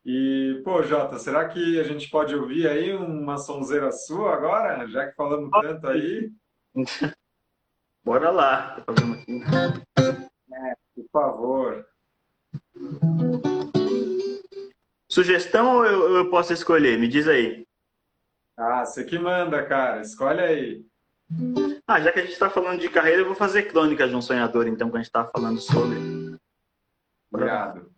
E, pô, Jota, será que a gente pode ouvir aí uma sonzeira sua agora, já que falamos tanto aí? Bora lá. É, por favor. Sugestão ou eu, eu posso escolher? Me diz aí. Ah, você que manda, cara. Escolhe aí. Ah, já que a gente está falando de carreira, eu vou fazer crônica de um sonhador, então, que a gente está falando sobre. Obrigado.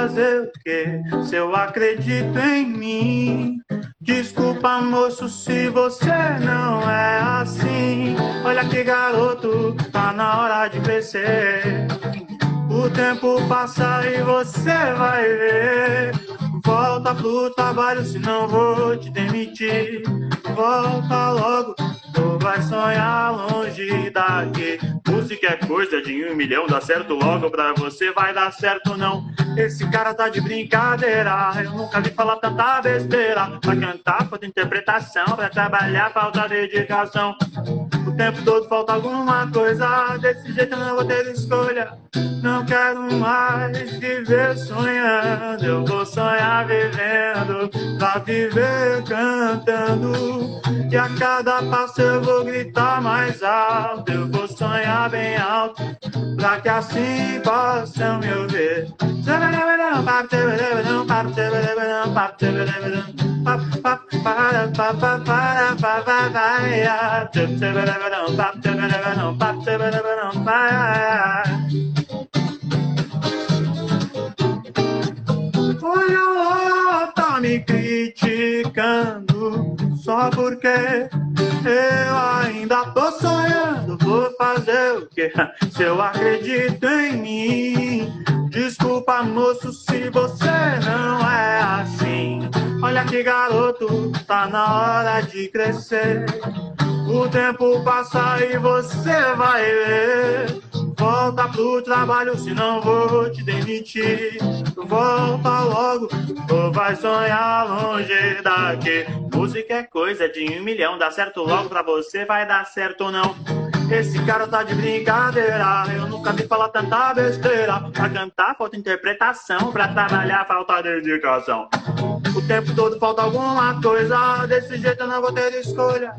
Fazer o quê? Se eu acredito em mim. Desculpa, moço, se você não é assim. Olha que garoto, tá na hora de crescer. O tempo passa e você vai ver. Volta pro trabalho, senão vou te demitir. Volta logo, tu vai sonhar longe daqui. Música é coisa de um milhão, dá certo logo pra você, vai dar certo não. Esse cara tá de brincadeira, eu nunca vi falar tanta besteira. Pra cantar, falta interpretação, pra trabalhar, falta dedicação. Tempo todo falta alguma coisa, desse jeito eu não vou ter escolha. Não quero mais viver sonhando, eu vou sonhar vivendo, pra viver cantando. E a cada passo eu vou gritar mais alto, eu vou sonhar bem alto, pra que assim possam me ouvir. Olha lá, tá me criticando só porque eu ainda tô sonhando. Vou fazer o que? Se eu acredito em mim, Desculpa, moço, se você não é assim. Olha que garoto, tá na hora de crescer. O tempo passa e você vai ver. Volta pro trabalho, senão vou te demitir. Volta logo, ou vai sonhar longe daqui. Música é coisa de um milhão, dá certo logo pra você, vai dar certo ou não. Esse cara tá de brincadeira. Eu nunca vi falar tanta besteira. Pra cantar falta interpretação, pra trabalhar falta dedicação. O tempo todo falta alguma coisa. Desse jeito eu não vou ter escolha.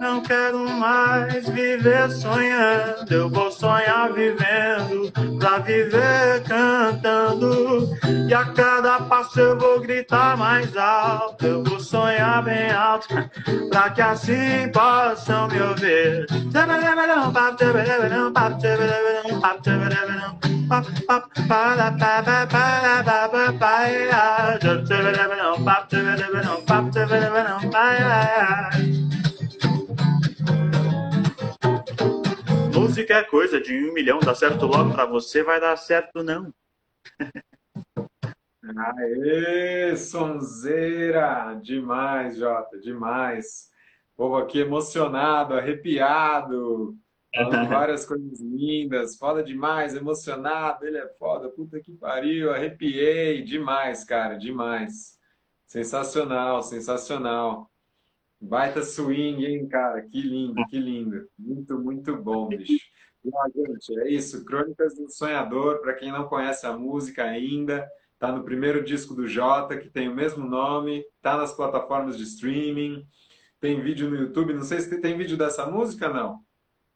Não quero mais viver sonhando. Eu vou sonhar vivendo. Pra viver cantando. E a cada passo eu vou gritar mais alto. Eu vou sonhar bem alto. Pra que assim possam me ouvir. Música é coisa de um milhão, dá certo logo pra você, vai dar certo não. Aê, sonzeira! Demais, Jota, demais. Povo aqui emocionado, arrepiado, falando várias coisas lindas, foda demais, emocionado, ele é foda, puta que pariu, arrepiei, demais, cara, demais. Sensacional, sensacional. Baita swing, hein, cara, que lindo, que lindo. Muito, muito bom, bicho. Bom, gente, é isso, Crônicas do Sonhador, para quem não conhece a música ainda, tá no primeiro disco do Jota, que tem o mesmo nome, tá nas plataformas de streaming, tem vídeo no YouTube, não sei se tem vídeo dessa música, não.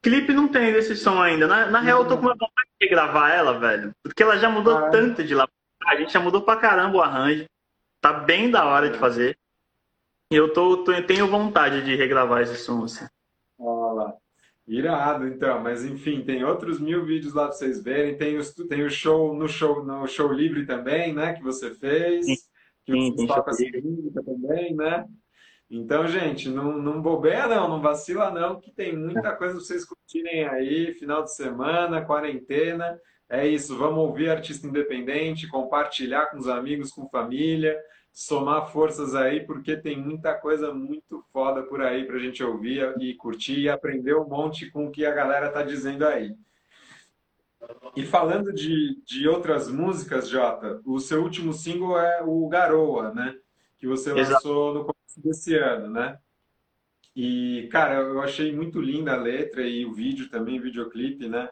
Clipe não tem desse som ainda. Na, na real, eu tô com uma vontade de gravar ela, velho. Porque ela já mudou ah, é? tanto de lá. A gente já mudou pra caramba o arranjo. Tá bem da hora é. de fazer. Eu tô, tô, tenho vontade de regravar esse som, assim. Olha lá. Irado, então. Mas enfim, tem outros mil vídeos lá pra vocês verem. Tem, os, tem o show no show no show livre também, né? Que você fez. Sim, que você sim, toca essa música também, né? Então, gente, não, não bobeia não, não vacila não, que tem muita coisa para vocês curtirem aí, final de semana, quarentena. É isso, vamos ouvir artista independente, compartilhar com os amigos, com família, somar forças aí, porque tem muita coisa muito foda por aí para a gente ouvir e curtir e aprender um monte com o que a galera tá dizendo aí. E falando de, de outras músicas, Jota, o seu último single é o Garoa, né? Que você lançou Exato. no desse ano, né? E, cara, eu achei muito linda a letra e o vídeo também, o videoclipe, né?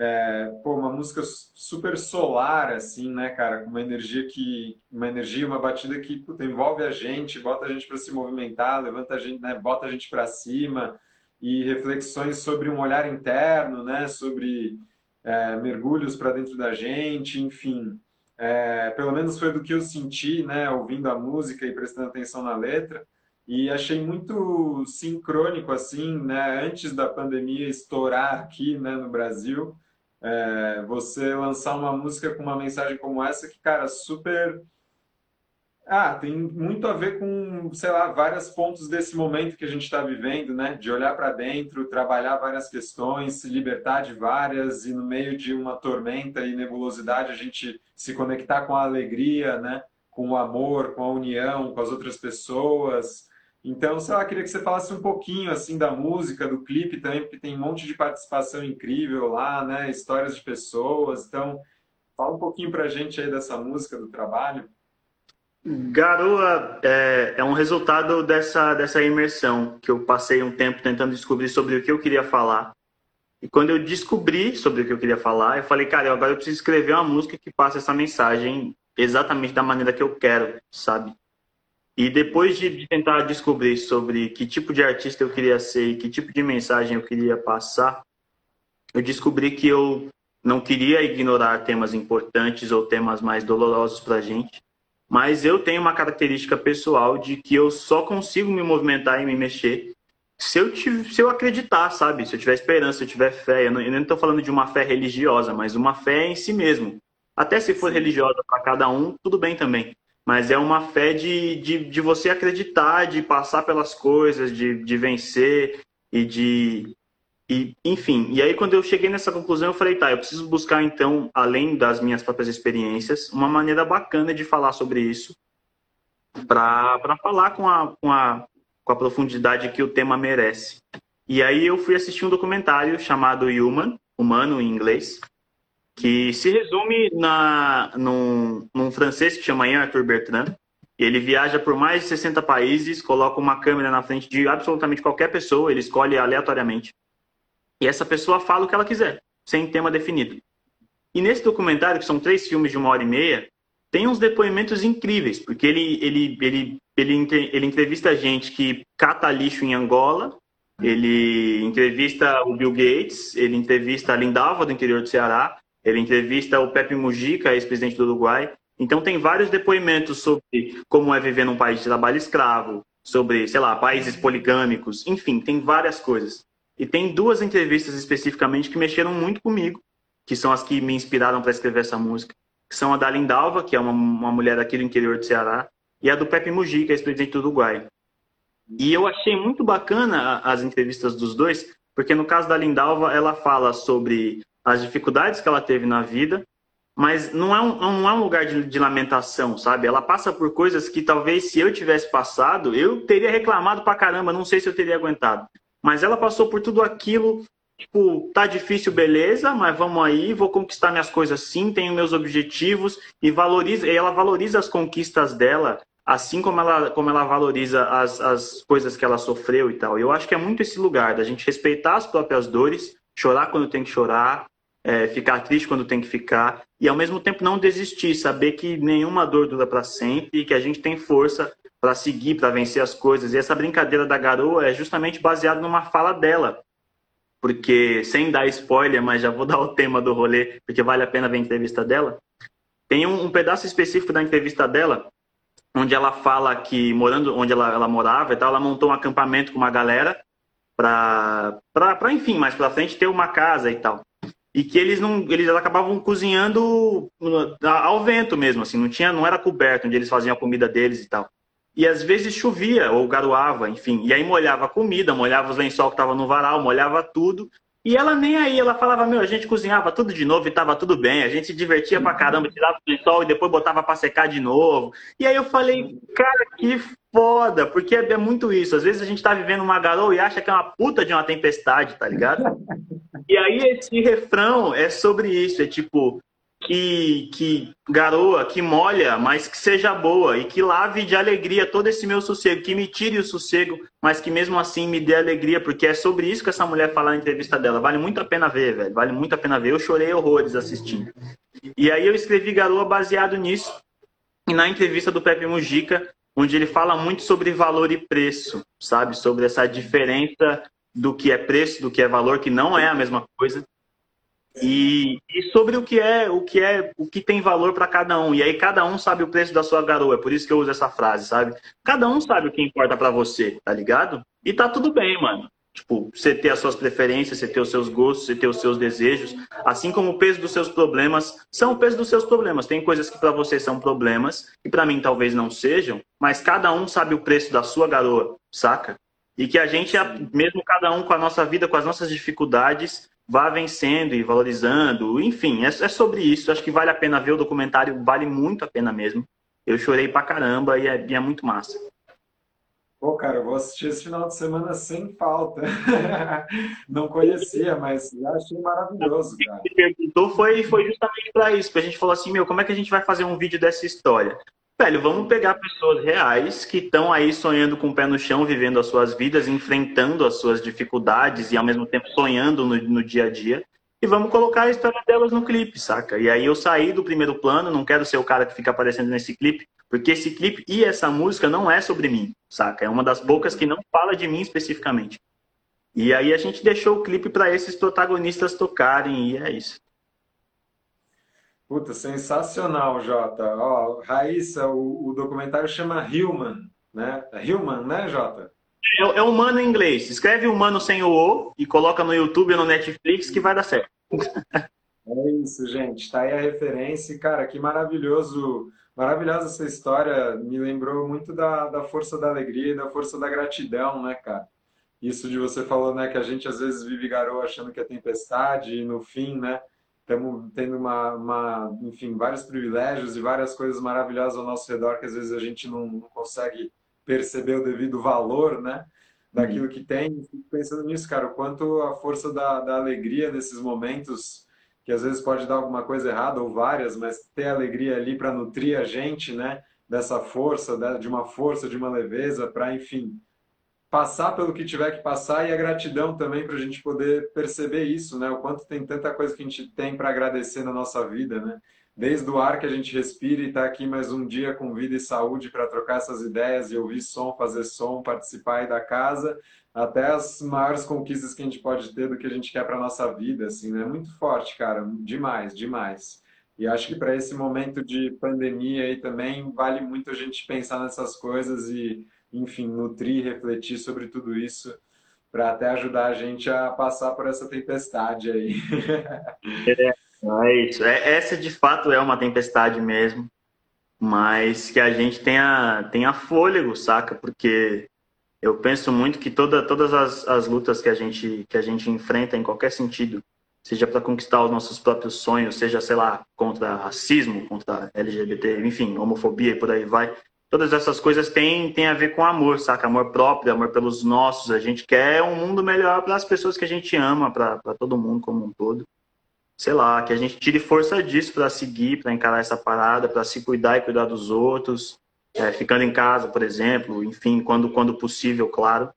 É, pô, uma música super solar, assim, né, cara? Com uma energia que. Uma energia, uma batida que puta, envolve a gente, bota a gente para se movimentar, levanta a gente, né, bota a gente para cima, e reflexões sobre um olhar interno, né? Sobre é, mergulhos para dentro da gente, enfim. É, pelo menos foi do que eu senti, né, ouvindo a música e prestando atenção na letra. E achei muito sincrônico, assim, né, antes da pandemia estourar aqui, né, no Brasil, é, você lançar uma música com uma mensagem como essa que, cara, super ah, tem muito a ver com, sei lá, vários pontos desse momento que a gente está vivendo, né? De olhar para dentro, trabalhar várias questões, se libertar de várias e no meio de uma tormenta e nebulosidade a gente se conectar com a alegria, né? Com o amor, com a união, com as outras pessoas. Então, sei lá, queria que você falasse um pouquinho assim da música, do clipe também, porque tem um monte de participação incrível lá, né? Histórias de pessoas. Então, fala um pouquinho para a gente aí dessa música, do trabalho. Garoa é, é, um resultado dessa, dessa imersão, que eu passei um tempo tentando descobrir sobre o que eu queria falar. E quando eu descobri sobre o que eu queria falar, eu falei, cara, agora eu preciso escrever uma música que passe essa mensagem exatamente da maneira que eu quero, sabe? E depois de tentar descobrir sobre que tipo de artista eu queria ser e que tipo de mensagem eu queria passar, eu descobri que eu não queria ignorar temas importantes ou temas mais dolorosos pra gente mas eu tenho uma característica pessoal de que eu só consigo me movimentar e me mexer se eu, se eu acreditar, sabe? Se eu tiver esperança, se eu tiver fé. Eu não estou falando de uma fé religiosa, mas uma fé em si mesmo. Até se for religiosa para cada um, tudo bem também. Mas é uma fé de, de, de você acreditar, de passar pelas coisas, de, de vencer e de, E, enfim, e aí quando eu cheguei nessa conclusão, eu falei, tá, eu preciso buscar então, além das minhas próprias experiências, uma maneira bacana de falar sobre isso, para falar com a, com, a, com a profundidade que o tema merece. E aí eu fui assistir um documentário chamado Human, Humano em inglês, que se resume na, num, num francês que chama Arthur Bertrand. Ele viaja por mais de 60 países, coloca uma câmera na frente de absolutamente qualquer pessoa, ele escolhe aleatoriamente. E essa pessoa fala o que ela quiser, sem tema definido. E nesse documentário, que são três filmes de uma hora e meia, tem uns depoimentos incríveis, porque ele, ele, ele, ele, ele entrevista gente que cata lixo em Angola, ele entrevista o Bill Gates, ele entrevista a Lindalva, do interior do Ceará, ele entrevista o Pepe Mujica, ex-presidente do Uruguai. Então tem vários depoimentos sobre como é viver num país de trabalho escravo, sobre, sei lá, países poligâmicos, enfim, tem várias coisas. E tem duas entrevistas especificamente que mexeram muito comigo, que são as que me inspiraram para escrever essa música, que são a da Lindalva, que é uma, uma mulher aqui do interior do Ceará, e a do Pepe Mujica, ex-presidente do Uruguai. E eu achei muito bacana as entrevistas dos dois, porque no caso da Lindalva, ela fala sobre as dificuldades que ela teve na vida, mas não é um, não é um lugar de, de, lamentação, sabe? Ela passa por coisas que talvez se eu tivesse passado, eu teria reclamado pra caramba, não sei se eu teria aguentado. Mas ela passou por tudo aquilo, tipo, tá difícil, beleza, mas vamos aí, vou conquistar minhas coisas sim, tenho meus objetivos e valoriza, e ela valoriza as conquistas dela, assim como ela, como ela valoriza as, as coisas que ela sofreu e tal. Eu acho que é muito esse lugar da gente respeitar as próprias dores, chorar quando tem que chorar, é, ficar triste quando tem que ficar e ao mesmo tempo não desistir, saber que nenhuma dor dura para sempre e que a gente tem força para seguir, para vencer as coisas. E essa brincadeira da garoa é justamente baseada numa fala dela. Porque, sem dar spoiler, mas já vou dar o tema do rolê, porque vale a pena ver a entrevista dela. Tem um, um pedaço específico da entrevista dela, onde ela fala que, morando onde ela, ela morava e tal, ela montou um acampamento com uma galera para, enfim, mais para frente ter uma casa e tal. E que eles não eles acabavam cozinhando ao vento mesmo assim não tinha não era coberto onde eles faziam a comida deles e tal. E às vezes chovia ou garoava enfim. E aí molhava a comida molhava os lençol que tava no varal molhava tudo e ela nem aí ela falava meu a gente cozinhava tudo de novo e tava tudo bem a gente se divertia pra caramba tirava o lençol e depois botava para secar de novo. E aí eu falei cara que foda porque é, é muito isso às vezes a gente tá vivendo uma garoa e acha que é uma puta de uma tempestade tá ligado? E aí esse refrão é sobre isso, é tipo que, que garoa, que molha, mas que seja boa e que lave de alegria todo esse meu sossego, que me tire o sossego, mas que mesmo assim me dê alegria, porque é sobre isso que essa mulher fala na entrevista dela. Vale muito a pena ver, velho. Vale muito a pena ver. Eu chorei horrores assistindo. E aí eu escrevi Garoa baseado nisso. E na entrevista do Pepe Mujica, onde ele fala muito sobre valor e preço, sabe? Sobre essa diferença do que é preço, do que é valor, que não é a mesma coisa. E, e sobre o que é o que é o que tem valor para cada um. E aí cada um sabe o preço da sua garoa. É por isso que eu uso essa frase, sabe? Cada um sabe o que importa para você, tá ligado? E tá tudo bem, mano. Tipo, você ter as suas preferências, você ter os seus gostos, você ter os seus desejos, assim como o peso dos seus problemas são o peso dos seus problemas. Tem coisas que para você são problemas e para mim talvez não sejam, mas cada um sabe o preço da sua garoa, saca? E que a gente, mesmo cada um com a nossa vida, com as nossas dificuldades, vá vencendo e valorizando. Enfim, é, é sobre isso. Acho que vale a pena ver o documentário, vale muito a pena mesmo. Eu chorei pra caramba e é, e é muito massa. Pô, cara, eu vou assistir esse final de semana sem falta. Não conhecia, mas já achei maravilhoso, cara. O que perguntou foi, foi justamente para isso, que a gente falou assim, meu, como é que a gente vai fazer um vídeo dessa história? Velho, vamos pegar pessoas reais que estão aí sonhando com o pé no chão, vivendo as suas vidas, enfrentando as suas dificuldades e ao mesmo tempo sonhando no, no dia a dia. E vamos colocar a história delas no clipe, saca? E aí eu saí do primeiro plano, não quero ser o cara que fica aparecendo nesse clipe, porque esse clipe e essa música não é sobre mim, saca? É uma das poucas que não fala de mim especificamente. E aí a gente deixou o clipe para esses protagonistas tocarem e é isso. Puta, sensacional, Jota. Ó, Raíssa, o, o documentário chama Human, né? É Human, né, Jota? É, é, humano em inglês. Escreve humano sem o O e coloca no YouTube ou no Netflix que vai dar certo. É isso, gente. Tá aí a referência. Cara, que maravilhoso. Maravilhosa essa história. Me lembrou muito da, da força da alegria e da força da gratidão, né, cara? isso de você falou, né, que a gente às vezes vive garoa achando que é tempestade e no fim, né, estamos tendo uma, uma, enfim, vários privilégios e várias coisas maravilhosas ao nosso redor que às vezes a gente não, não consegue perceber o devido valor, né, daquilo uhum. que tem. Fico pensando nisso, cara, o quanto a força da, da alegria nesses momentos que às vezes pode dar alguma coisa errada ou várias, mas ter alegria ali para nutrir a gente, né, dessa força, de uma força, de uma leveza, para, enfim, passar pelo que tiver que passar e a gratidão também para a gente poder perceber isso, né? O quanto tem tanta coisa que a gente tem para agradecer na nossa vida, né? Desde o ar que a gente respira e estar tá aqui mais um dia com vida e saúde para trocar essas ideias e ouvir som, fazer som, participar aí da casa, até as maiores conquistas que a gente pode ter do que a gente quer para nossa vida, assim, né? Muito forte, cara, demais, demais. E acho que para esse momento de pandemia aí também vale muito a gente pensar nessas coisas e enfim, nutrir, refletir sobre tudo isso para até ajudar a gente a passar por essa tempestade aí. é, é isso. É, essa de fato é uma tempestade mesmo, mas que a gente tenha, tenha fôlego, saca? Porque eu penso muito que toda, todas as, as lutas que a, gente, que a gente enfrenta em qualquer sentido, seja para conquistar os nossos próprios sonhos, seja, sei lá, contra racismo, contra LGBT, enfim, homofobia e por aí vai, todas essas coisas têm, têm a ver com amor, saca? Amor próprio, amor pelos nossos. A gente quer um mundo melhor para as pessoas que a gente ama, para todo mundo como um todo. Sei lá, que a gente tire força disso para seguir, para encarar essa parada, para se cuidar e cuidar dos outros, é, ficando em casa, por exemplo, enfim, quando, quando possível, claro.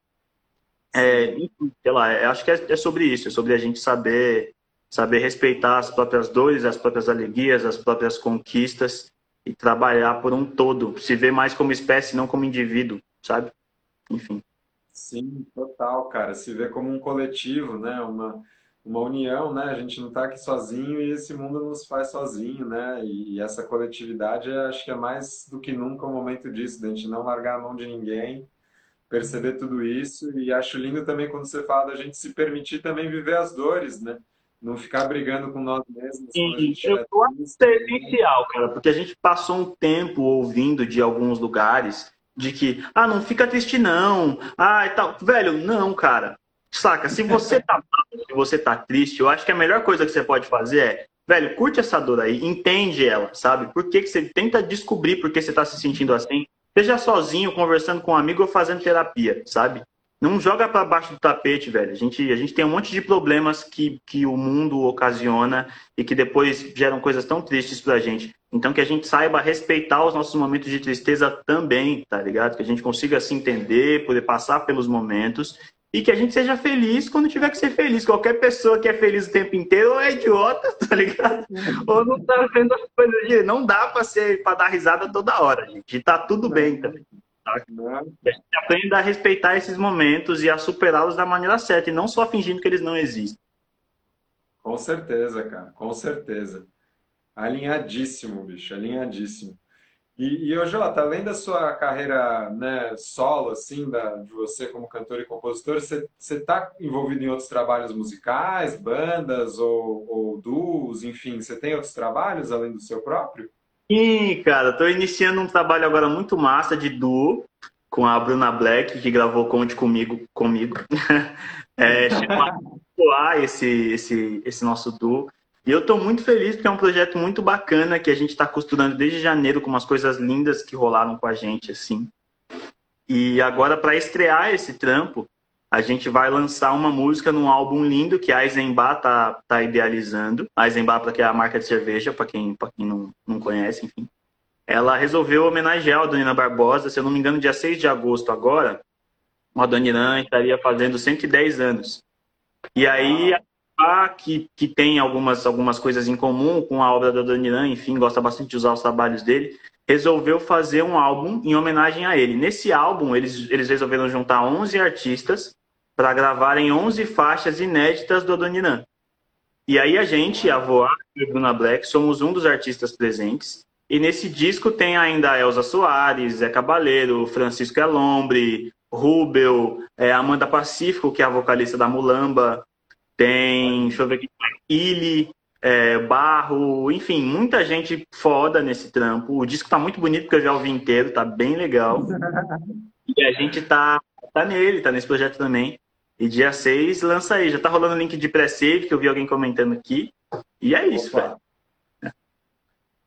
É, sei lá, acho que é, é sobre isso, é sobre a gente saber saber respeitar as próprias dores, as próprias alegrias, as próprias conquistas e trabalhar por um todo, se ver mais como espécie, não como indivíduo, sabe? Enfim. Sim, total, cara. Se ver como um coletivo, né? Uma, uma união, né? A gente não está aqui sozinho e esse mundo nos faz sozinho, né? E, e essa coletividade, acho que é mais do que nunca o momento disso, da gente não largar a mão de ninguém, perceber tudo isso. E acho lindo também quando você fala da gente se permitir também viver as dores, né? Não ficar brigando com nós mesmos. Sim, eu acho que é essencial, cara, porque a gente passou um tempo ouvindo de alguns lugares de que, ah, não fica triste não, ah, e tal. Velho, não, cara. Saca, se você tá mal, se você tá triste, eu acho que a melhor coisa que você pode fazer é, velho, curte essa dor aí, entende ela, sabe? Por que, que você tenta descobrir por que você tá se sentindo assim? Seja sozinho, conversando com um amigo ou fazendo terapia, sabe? Não joga para baixo do tapete, velho. A gente, a gente tem um monte de problemas que, que o mundo ocasiona e que depois geram coisas tão tristes pra gente. Então que a gente saiba respeitar os nossos momentos de tristeza também, tá ligado? Que a gente consiga se entender, poder passar pelos momentos e que a gente seja feliz quando tiver que ser feliz. Qualquer pessoa que é feliz o tempo inteiro ou é idiota, tá ligado? ou não tá vendo as coisas de. Não dá pra, ser, pra dar risada toda hora, gente. E tá tudo bem também. Tá? A gente aprende a respeitar esses momentos e a superá-los da maneira certa e não só fingindo que eles não existem. Com certeza, cara, com certeza. Alinhadíssimo, bicho, alinhadíssimo. E, e Jota, além da sua carreira né, solo, assim, da, de você como cantor e compositor, você está envolvido em outros trabalhos musicais, bandas ou, ou duos, enfim, você tem outros trabalhos além do seu próprio? Sim, cara, tô iniciando um trabalho agora muito massa de duo com a Bruna Black, que gravou Conte Comigo, comigo. é, esse, esse, esse nosso duo. E eu tô muito feliz porque é um projeto muito bacana que a gente está costurando desde janeiro com umas coisas lindas que rolaram com a gente, assim. E agora, para estrear esse trampo, a gente vai lançar uma música num álbum lindo que a Eisenbach tá, tá idealizando. A Eisenbach, que é a marca de cerveja, para quem, pra quem não, não conhece, enfim. Ela resolveu homenagear a Dona Barbosa, se eu não me engano, dia 6 de agosto agora, a Irã estaria fazendo 110 anos. E aí, a que, que tem algumas, algumas coisas em comum com a obra da Irã, enfim, gosta bastante de usar os trabalhos dele, resolveu fazer um álbum em homenagem a ele. Nesse álbum, eles, eles resolveram juntar 11 artistas para gravarem 11 faixas inéditas do Adoniran. E aí a gente, a Voar e a Bruna Black, somos um dos artistas presentes. E nesse disco tem ainda a Elza Soares, Zé Cabaleiro, Francisco Elombre, Rubel, é, Amanda Pacífico, que é a vocalista da Mulamba, tem, deixa eu ver aqui, Ili, é, Barro, enfim, muita gente foda nesse trampo. O disco tá muito bonito, porque eu já ouvi inteiro, tá bem legal. E a gente tá, tá nele, tá nesse projeto também. E dia 6 lança aí. Já tá rolando o link de pré-save, que eu vi alguém comentando aqui. E é isso, velho.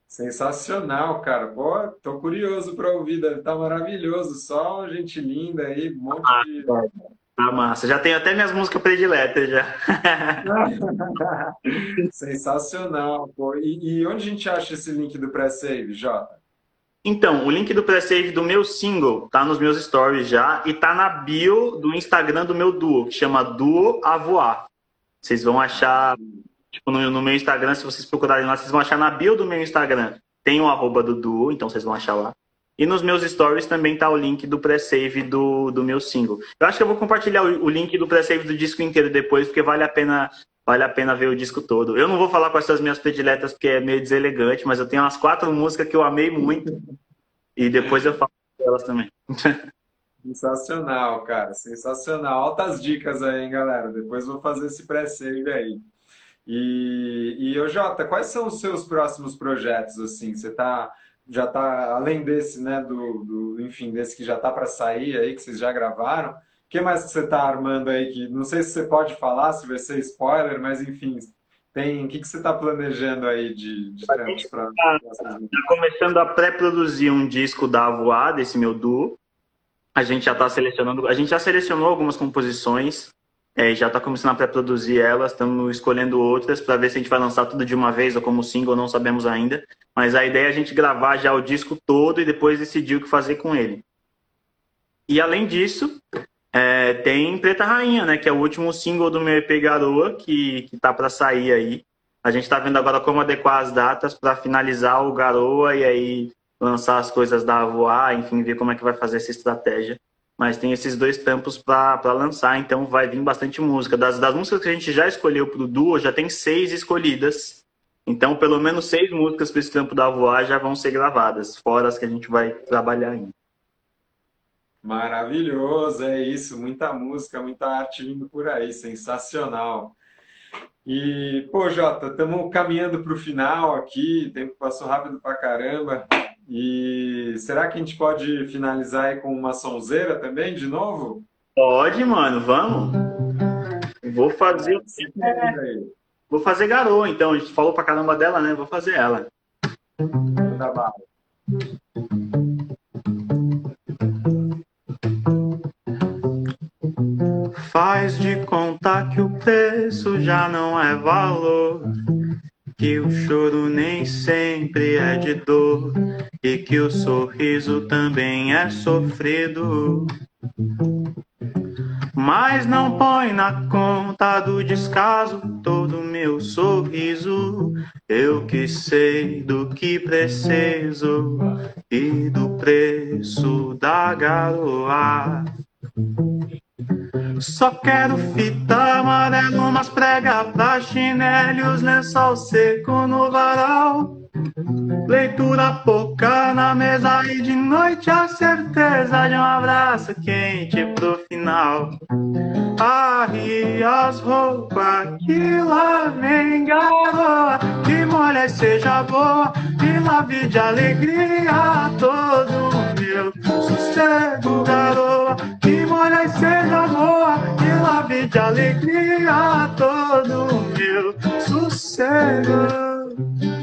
Sensacional, cara. Pô, tô curioso para ouvir, deve tá maravilhoso. Só gente linda aí, um monte ah, de. Tá massa. Já tenho até minhas músicas prediletas já. Sensacional, pô. E, e, onde a gente acha esse link do pré-save, Jota? Então, o link do pré-save do meu single tá nos meus stories já e tá na bio do Instagram do meu duo, que chama Duo a. Vocês vão achar Tipo, no, no, meu Instagram, se vocês procurarem lá, vocês vão achar na bio do meu Instagram. Tem o arroba do Duo, então vocês vão achar lá. E nos meus stories também tá o link do pré-save do, do meu single. Eu acho que eu vou compartilhar o, o link do pré-save do disco inteiro depois, porque vale a pena vale a pena ver o disco todo. Eu não vou falar com essas minhas prediletas porque é meio deselegante, mas eu tenho umas quatro músicas que eu amei muito e depois eu falo delas também. Sensacional, cara, sensacional. Altas dicas aí, hein, galera. Depois vou fazer esse pré-save aí. E, e eu, Jota, quais são os seus próximos projetos? Assim, você tá, já está além desse, né, do, do enfim, desse que já está para sair aí, que vocês já gravaram. O que mais que você está armando aí? Que não sei se você pode falar, se vai ser spoiler, mas enfim, tem, o que, que você está planejando aí de, de trampos para. Está começando a pré-produzir um disco da Avoar, desse meu duo. A gente já está selecionando, a gente já selecionou algumas composições é, já está começando a pré-produzir elas, estamos escolhendo outras para ver se a gente vai lançar tudo de uma vez ou como single, não sabemos ainda. Mas a ideia é a gente gravar já o disco todo e depois decidir o que fazer com ele. E além disso, é, tem Preta Rainha, né, que é o último single do meu EP Garoa, que, que tá para sair aí. A gente está vendo agora como adequar as datas para finalizar o Garoa e aí lançar as coisas da Voar, enfim, ver como é que vai fazer essa estratégia mas tem esses dois tampos para lançar, então vai vir bastante música. Das, das músicas que a gente já escolheu para o duo, já tem seis escolhidas. Então, pelo menos seis músicas para esse tampo da Voar já vão ser gravadas, fora as que a gente vai trabalhar ainda. Maravilhoso, é isso. Muita música, muita arte vindo por aí, sensacional. E, pô, Jota, estamos caminhando para o final aqui, o tempo passou rápido pra caramba. E será que a gente pode finalizar aí com uma sonzeira também, de novo? Pode, mano, vamos. Vou fazer. É, vou fazer garoa, então. A gente falou pra caramba dela, né? Vou fazer ela. Tá bom. Faz de conta que o preço já não é valor que o choro nem sempre é de dor e que o sorriso também é sofrido. Mas não põe na conta do descaso todo meu sorriso. Eu que sei do que preciso e do preço da garoa. Só quero fita amarela, umas pregas pra chinelo, lençol seco no varal. Leitura pouca na mesa e de noite a certeza de um abraço quente pro final. Arre as roupas que lá vem garoa, que molha seja boa, e lave de alegria todo meu sossego garoa, que molha seja boa, e lave de alegria todo meu sossego.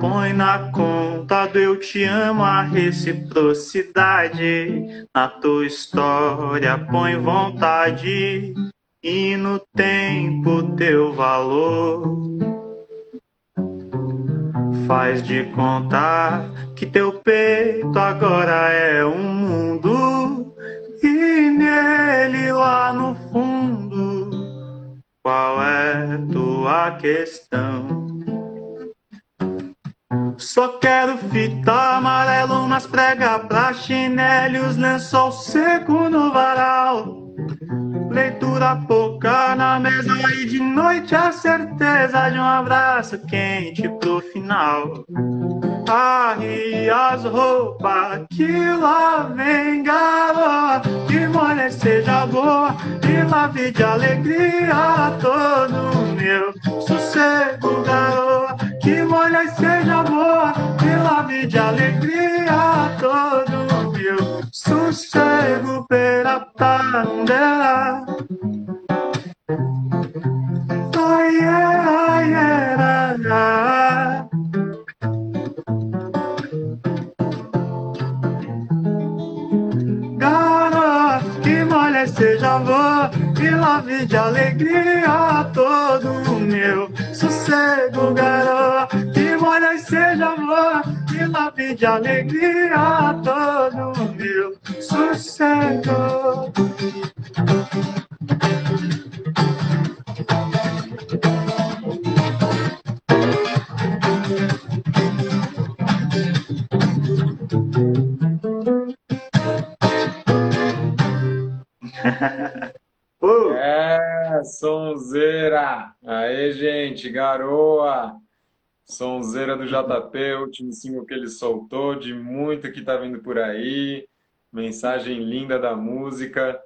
Põe na conta do eu te amo a reciprocidade. Na tua história põe vontade e no tempo teu valor. Faz de conta que teu peito agora é um mundo e nele lá no fundo qual é tua questão? Só quero fita amarelo nas pregas pra chinelos, lençol seco no varal. Leitura pouca na mesa e de noite a certeza de um abraço quente pro final. Arre as roupas que lá vem garoa, que mulher seja boa e lave de alegria todo meu sossego, garoa. Que mulher seja boa e lave de alegria todo meu sossego pela pandera. Ai, ai, ai, ai, que mulher seja boa e lave de alegria todo meu sossego, garoa. Que mulher seja boa lave de alegria todo meu sossego. é, sonzeira! Aê, gente, garoa! Sonzeira do JP, último single que ele soltou, de muito que tá vindo por aí. Mensagem linda da música.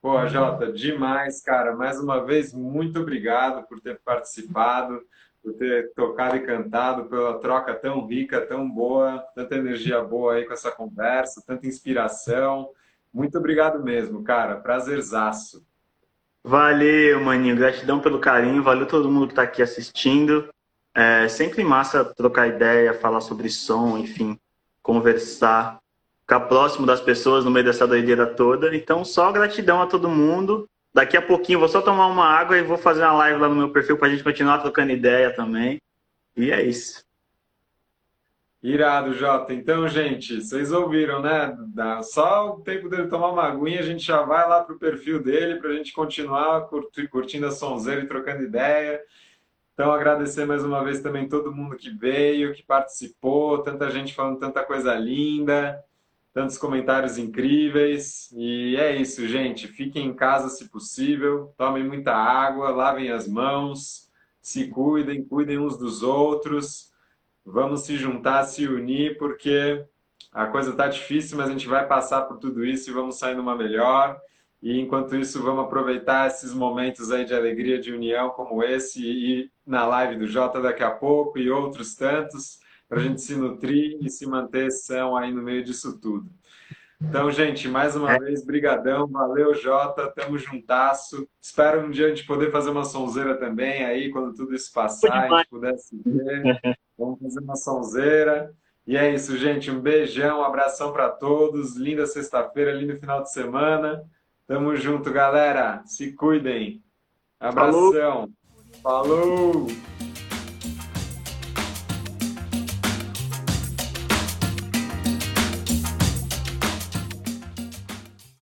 Pô, Jota, demais, cara. Mais uma vez, muito obrigado por ter participado, por ter tocado e cantado, pela troca tão rica, tão boa, tanta energia boa aí com essa conversa, tanta inspiração. Muito obrigado mesmo, cara. Prazerzaço. Valeu, maninho. Gratidão pelo carinho. Valeu todo mundo que está aqui assistindo. É sempre massa trocar ideia, falar sobre som, enfim, conversar, ficar próximo das pessoas no meio dessa doideira toda. Então, só gratidão a todo mundo. Daqui a pouquinho vou só tomar uma água e vou fazer uma live lá no meu perfil para a gente continuar trocando ideia também. E é isso. Irado, Jota. Então, gente, vocês ouviram, né? Só o tempo dele tomar uma aguinha, a gente já vai lá pro perfil dele para a gente continuar curtindo a sonzeira e trocando ideia. Então, agradecer mais uma vez também todo mundo que veio, que participou, tanta gente falando tanta coisa linda, tantos comentários incríveis. E é isso, gente. Fiquem em casa se possível, tomem muita água, lavem as mãos, se cuidem, cuidem uns dos outros vamos se juntar, se unir, porque a coisa está difícil, mas a gente vai passar por tudo isso e vamos sair numa melhor. E enquanto isso, vamos aproveitar esses momentos aí de alegria, de união como esse e na live do Jota daqui a pouco e outros tantos, para a gente se nutrir e se manter são aí no meio disso tudo. Então, gente, mais uma é. vez, brigadão, valeu, Jota, tamo juntasso. Espero um dia a gente poder fazer uma sonzeira também aí, quando tudo isso passar, a gente pudesse ver. Vamos fazer uma sonzeira. E é isso, gente, um beijão, um abração para todos, linda sexta-feira, lindo final de semana. Tamo junto, galera, se cuidem. Abração. Falou. Falou.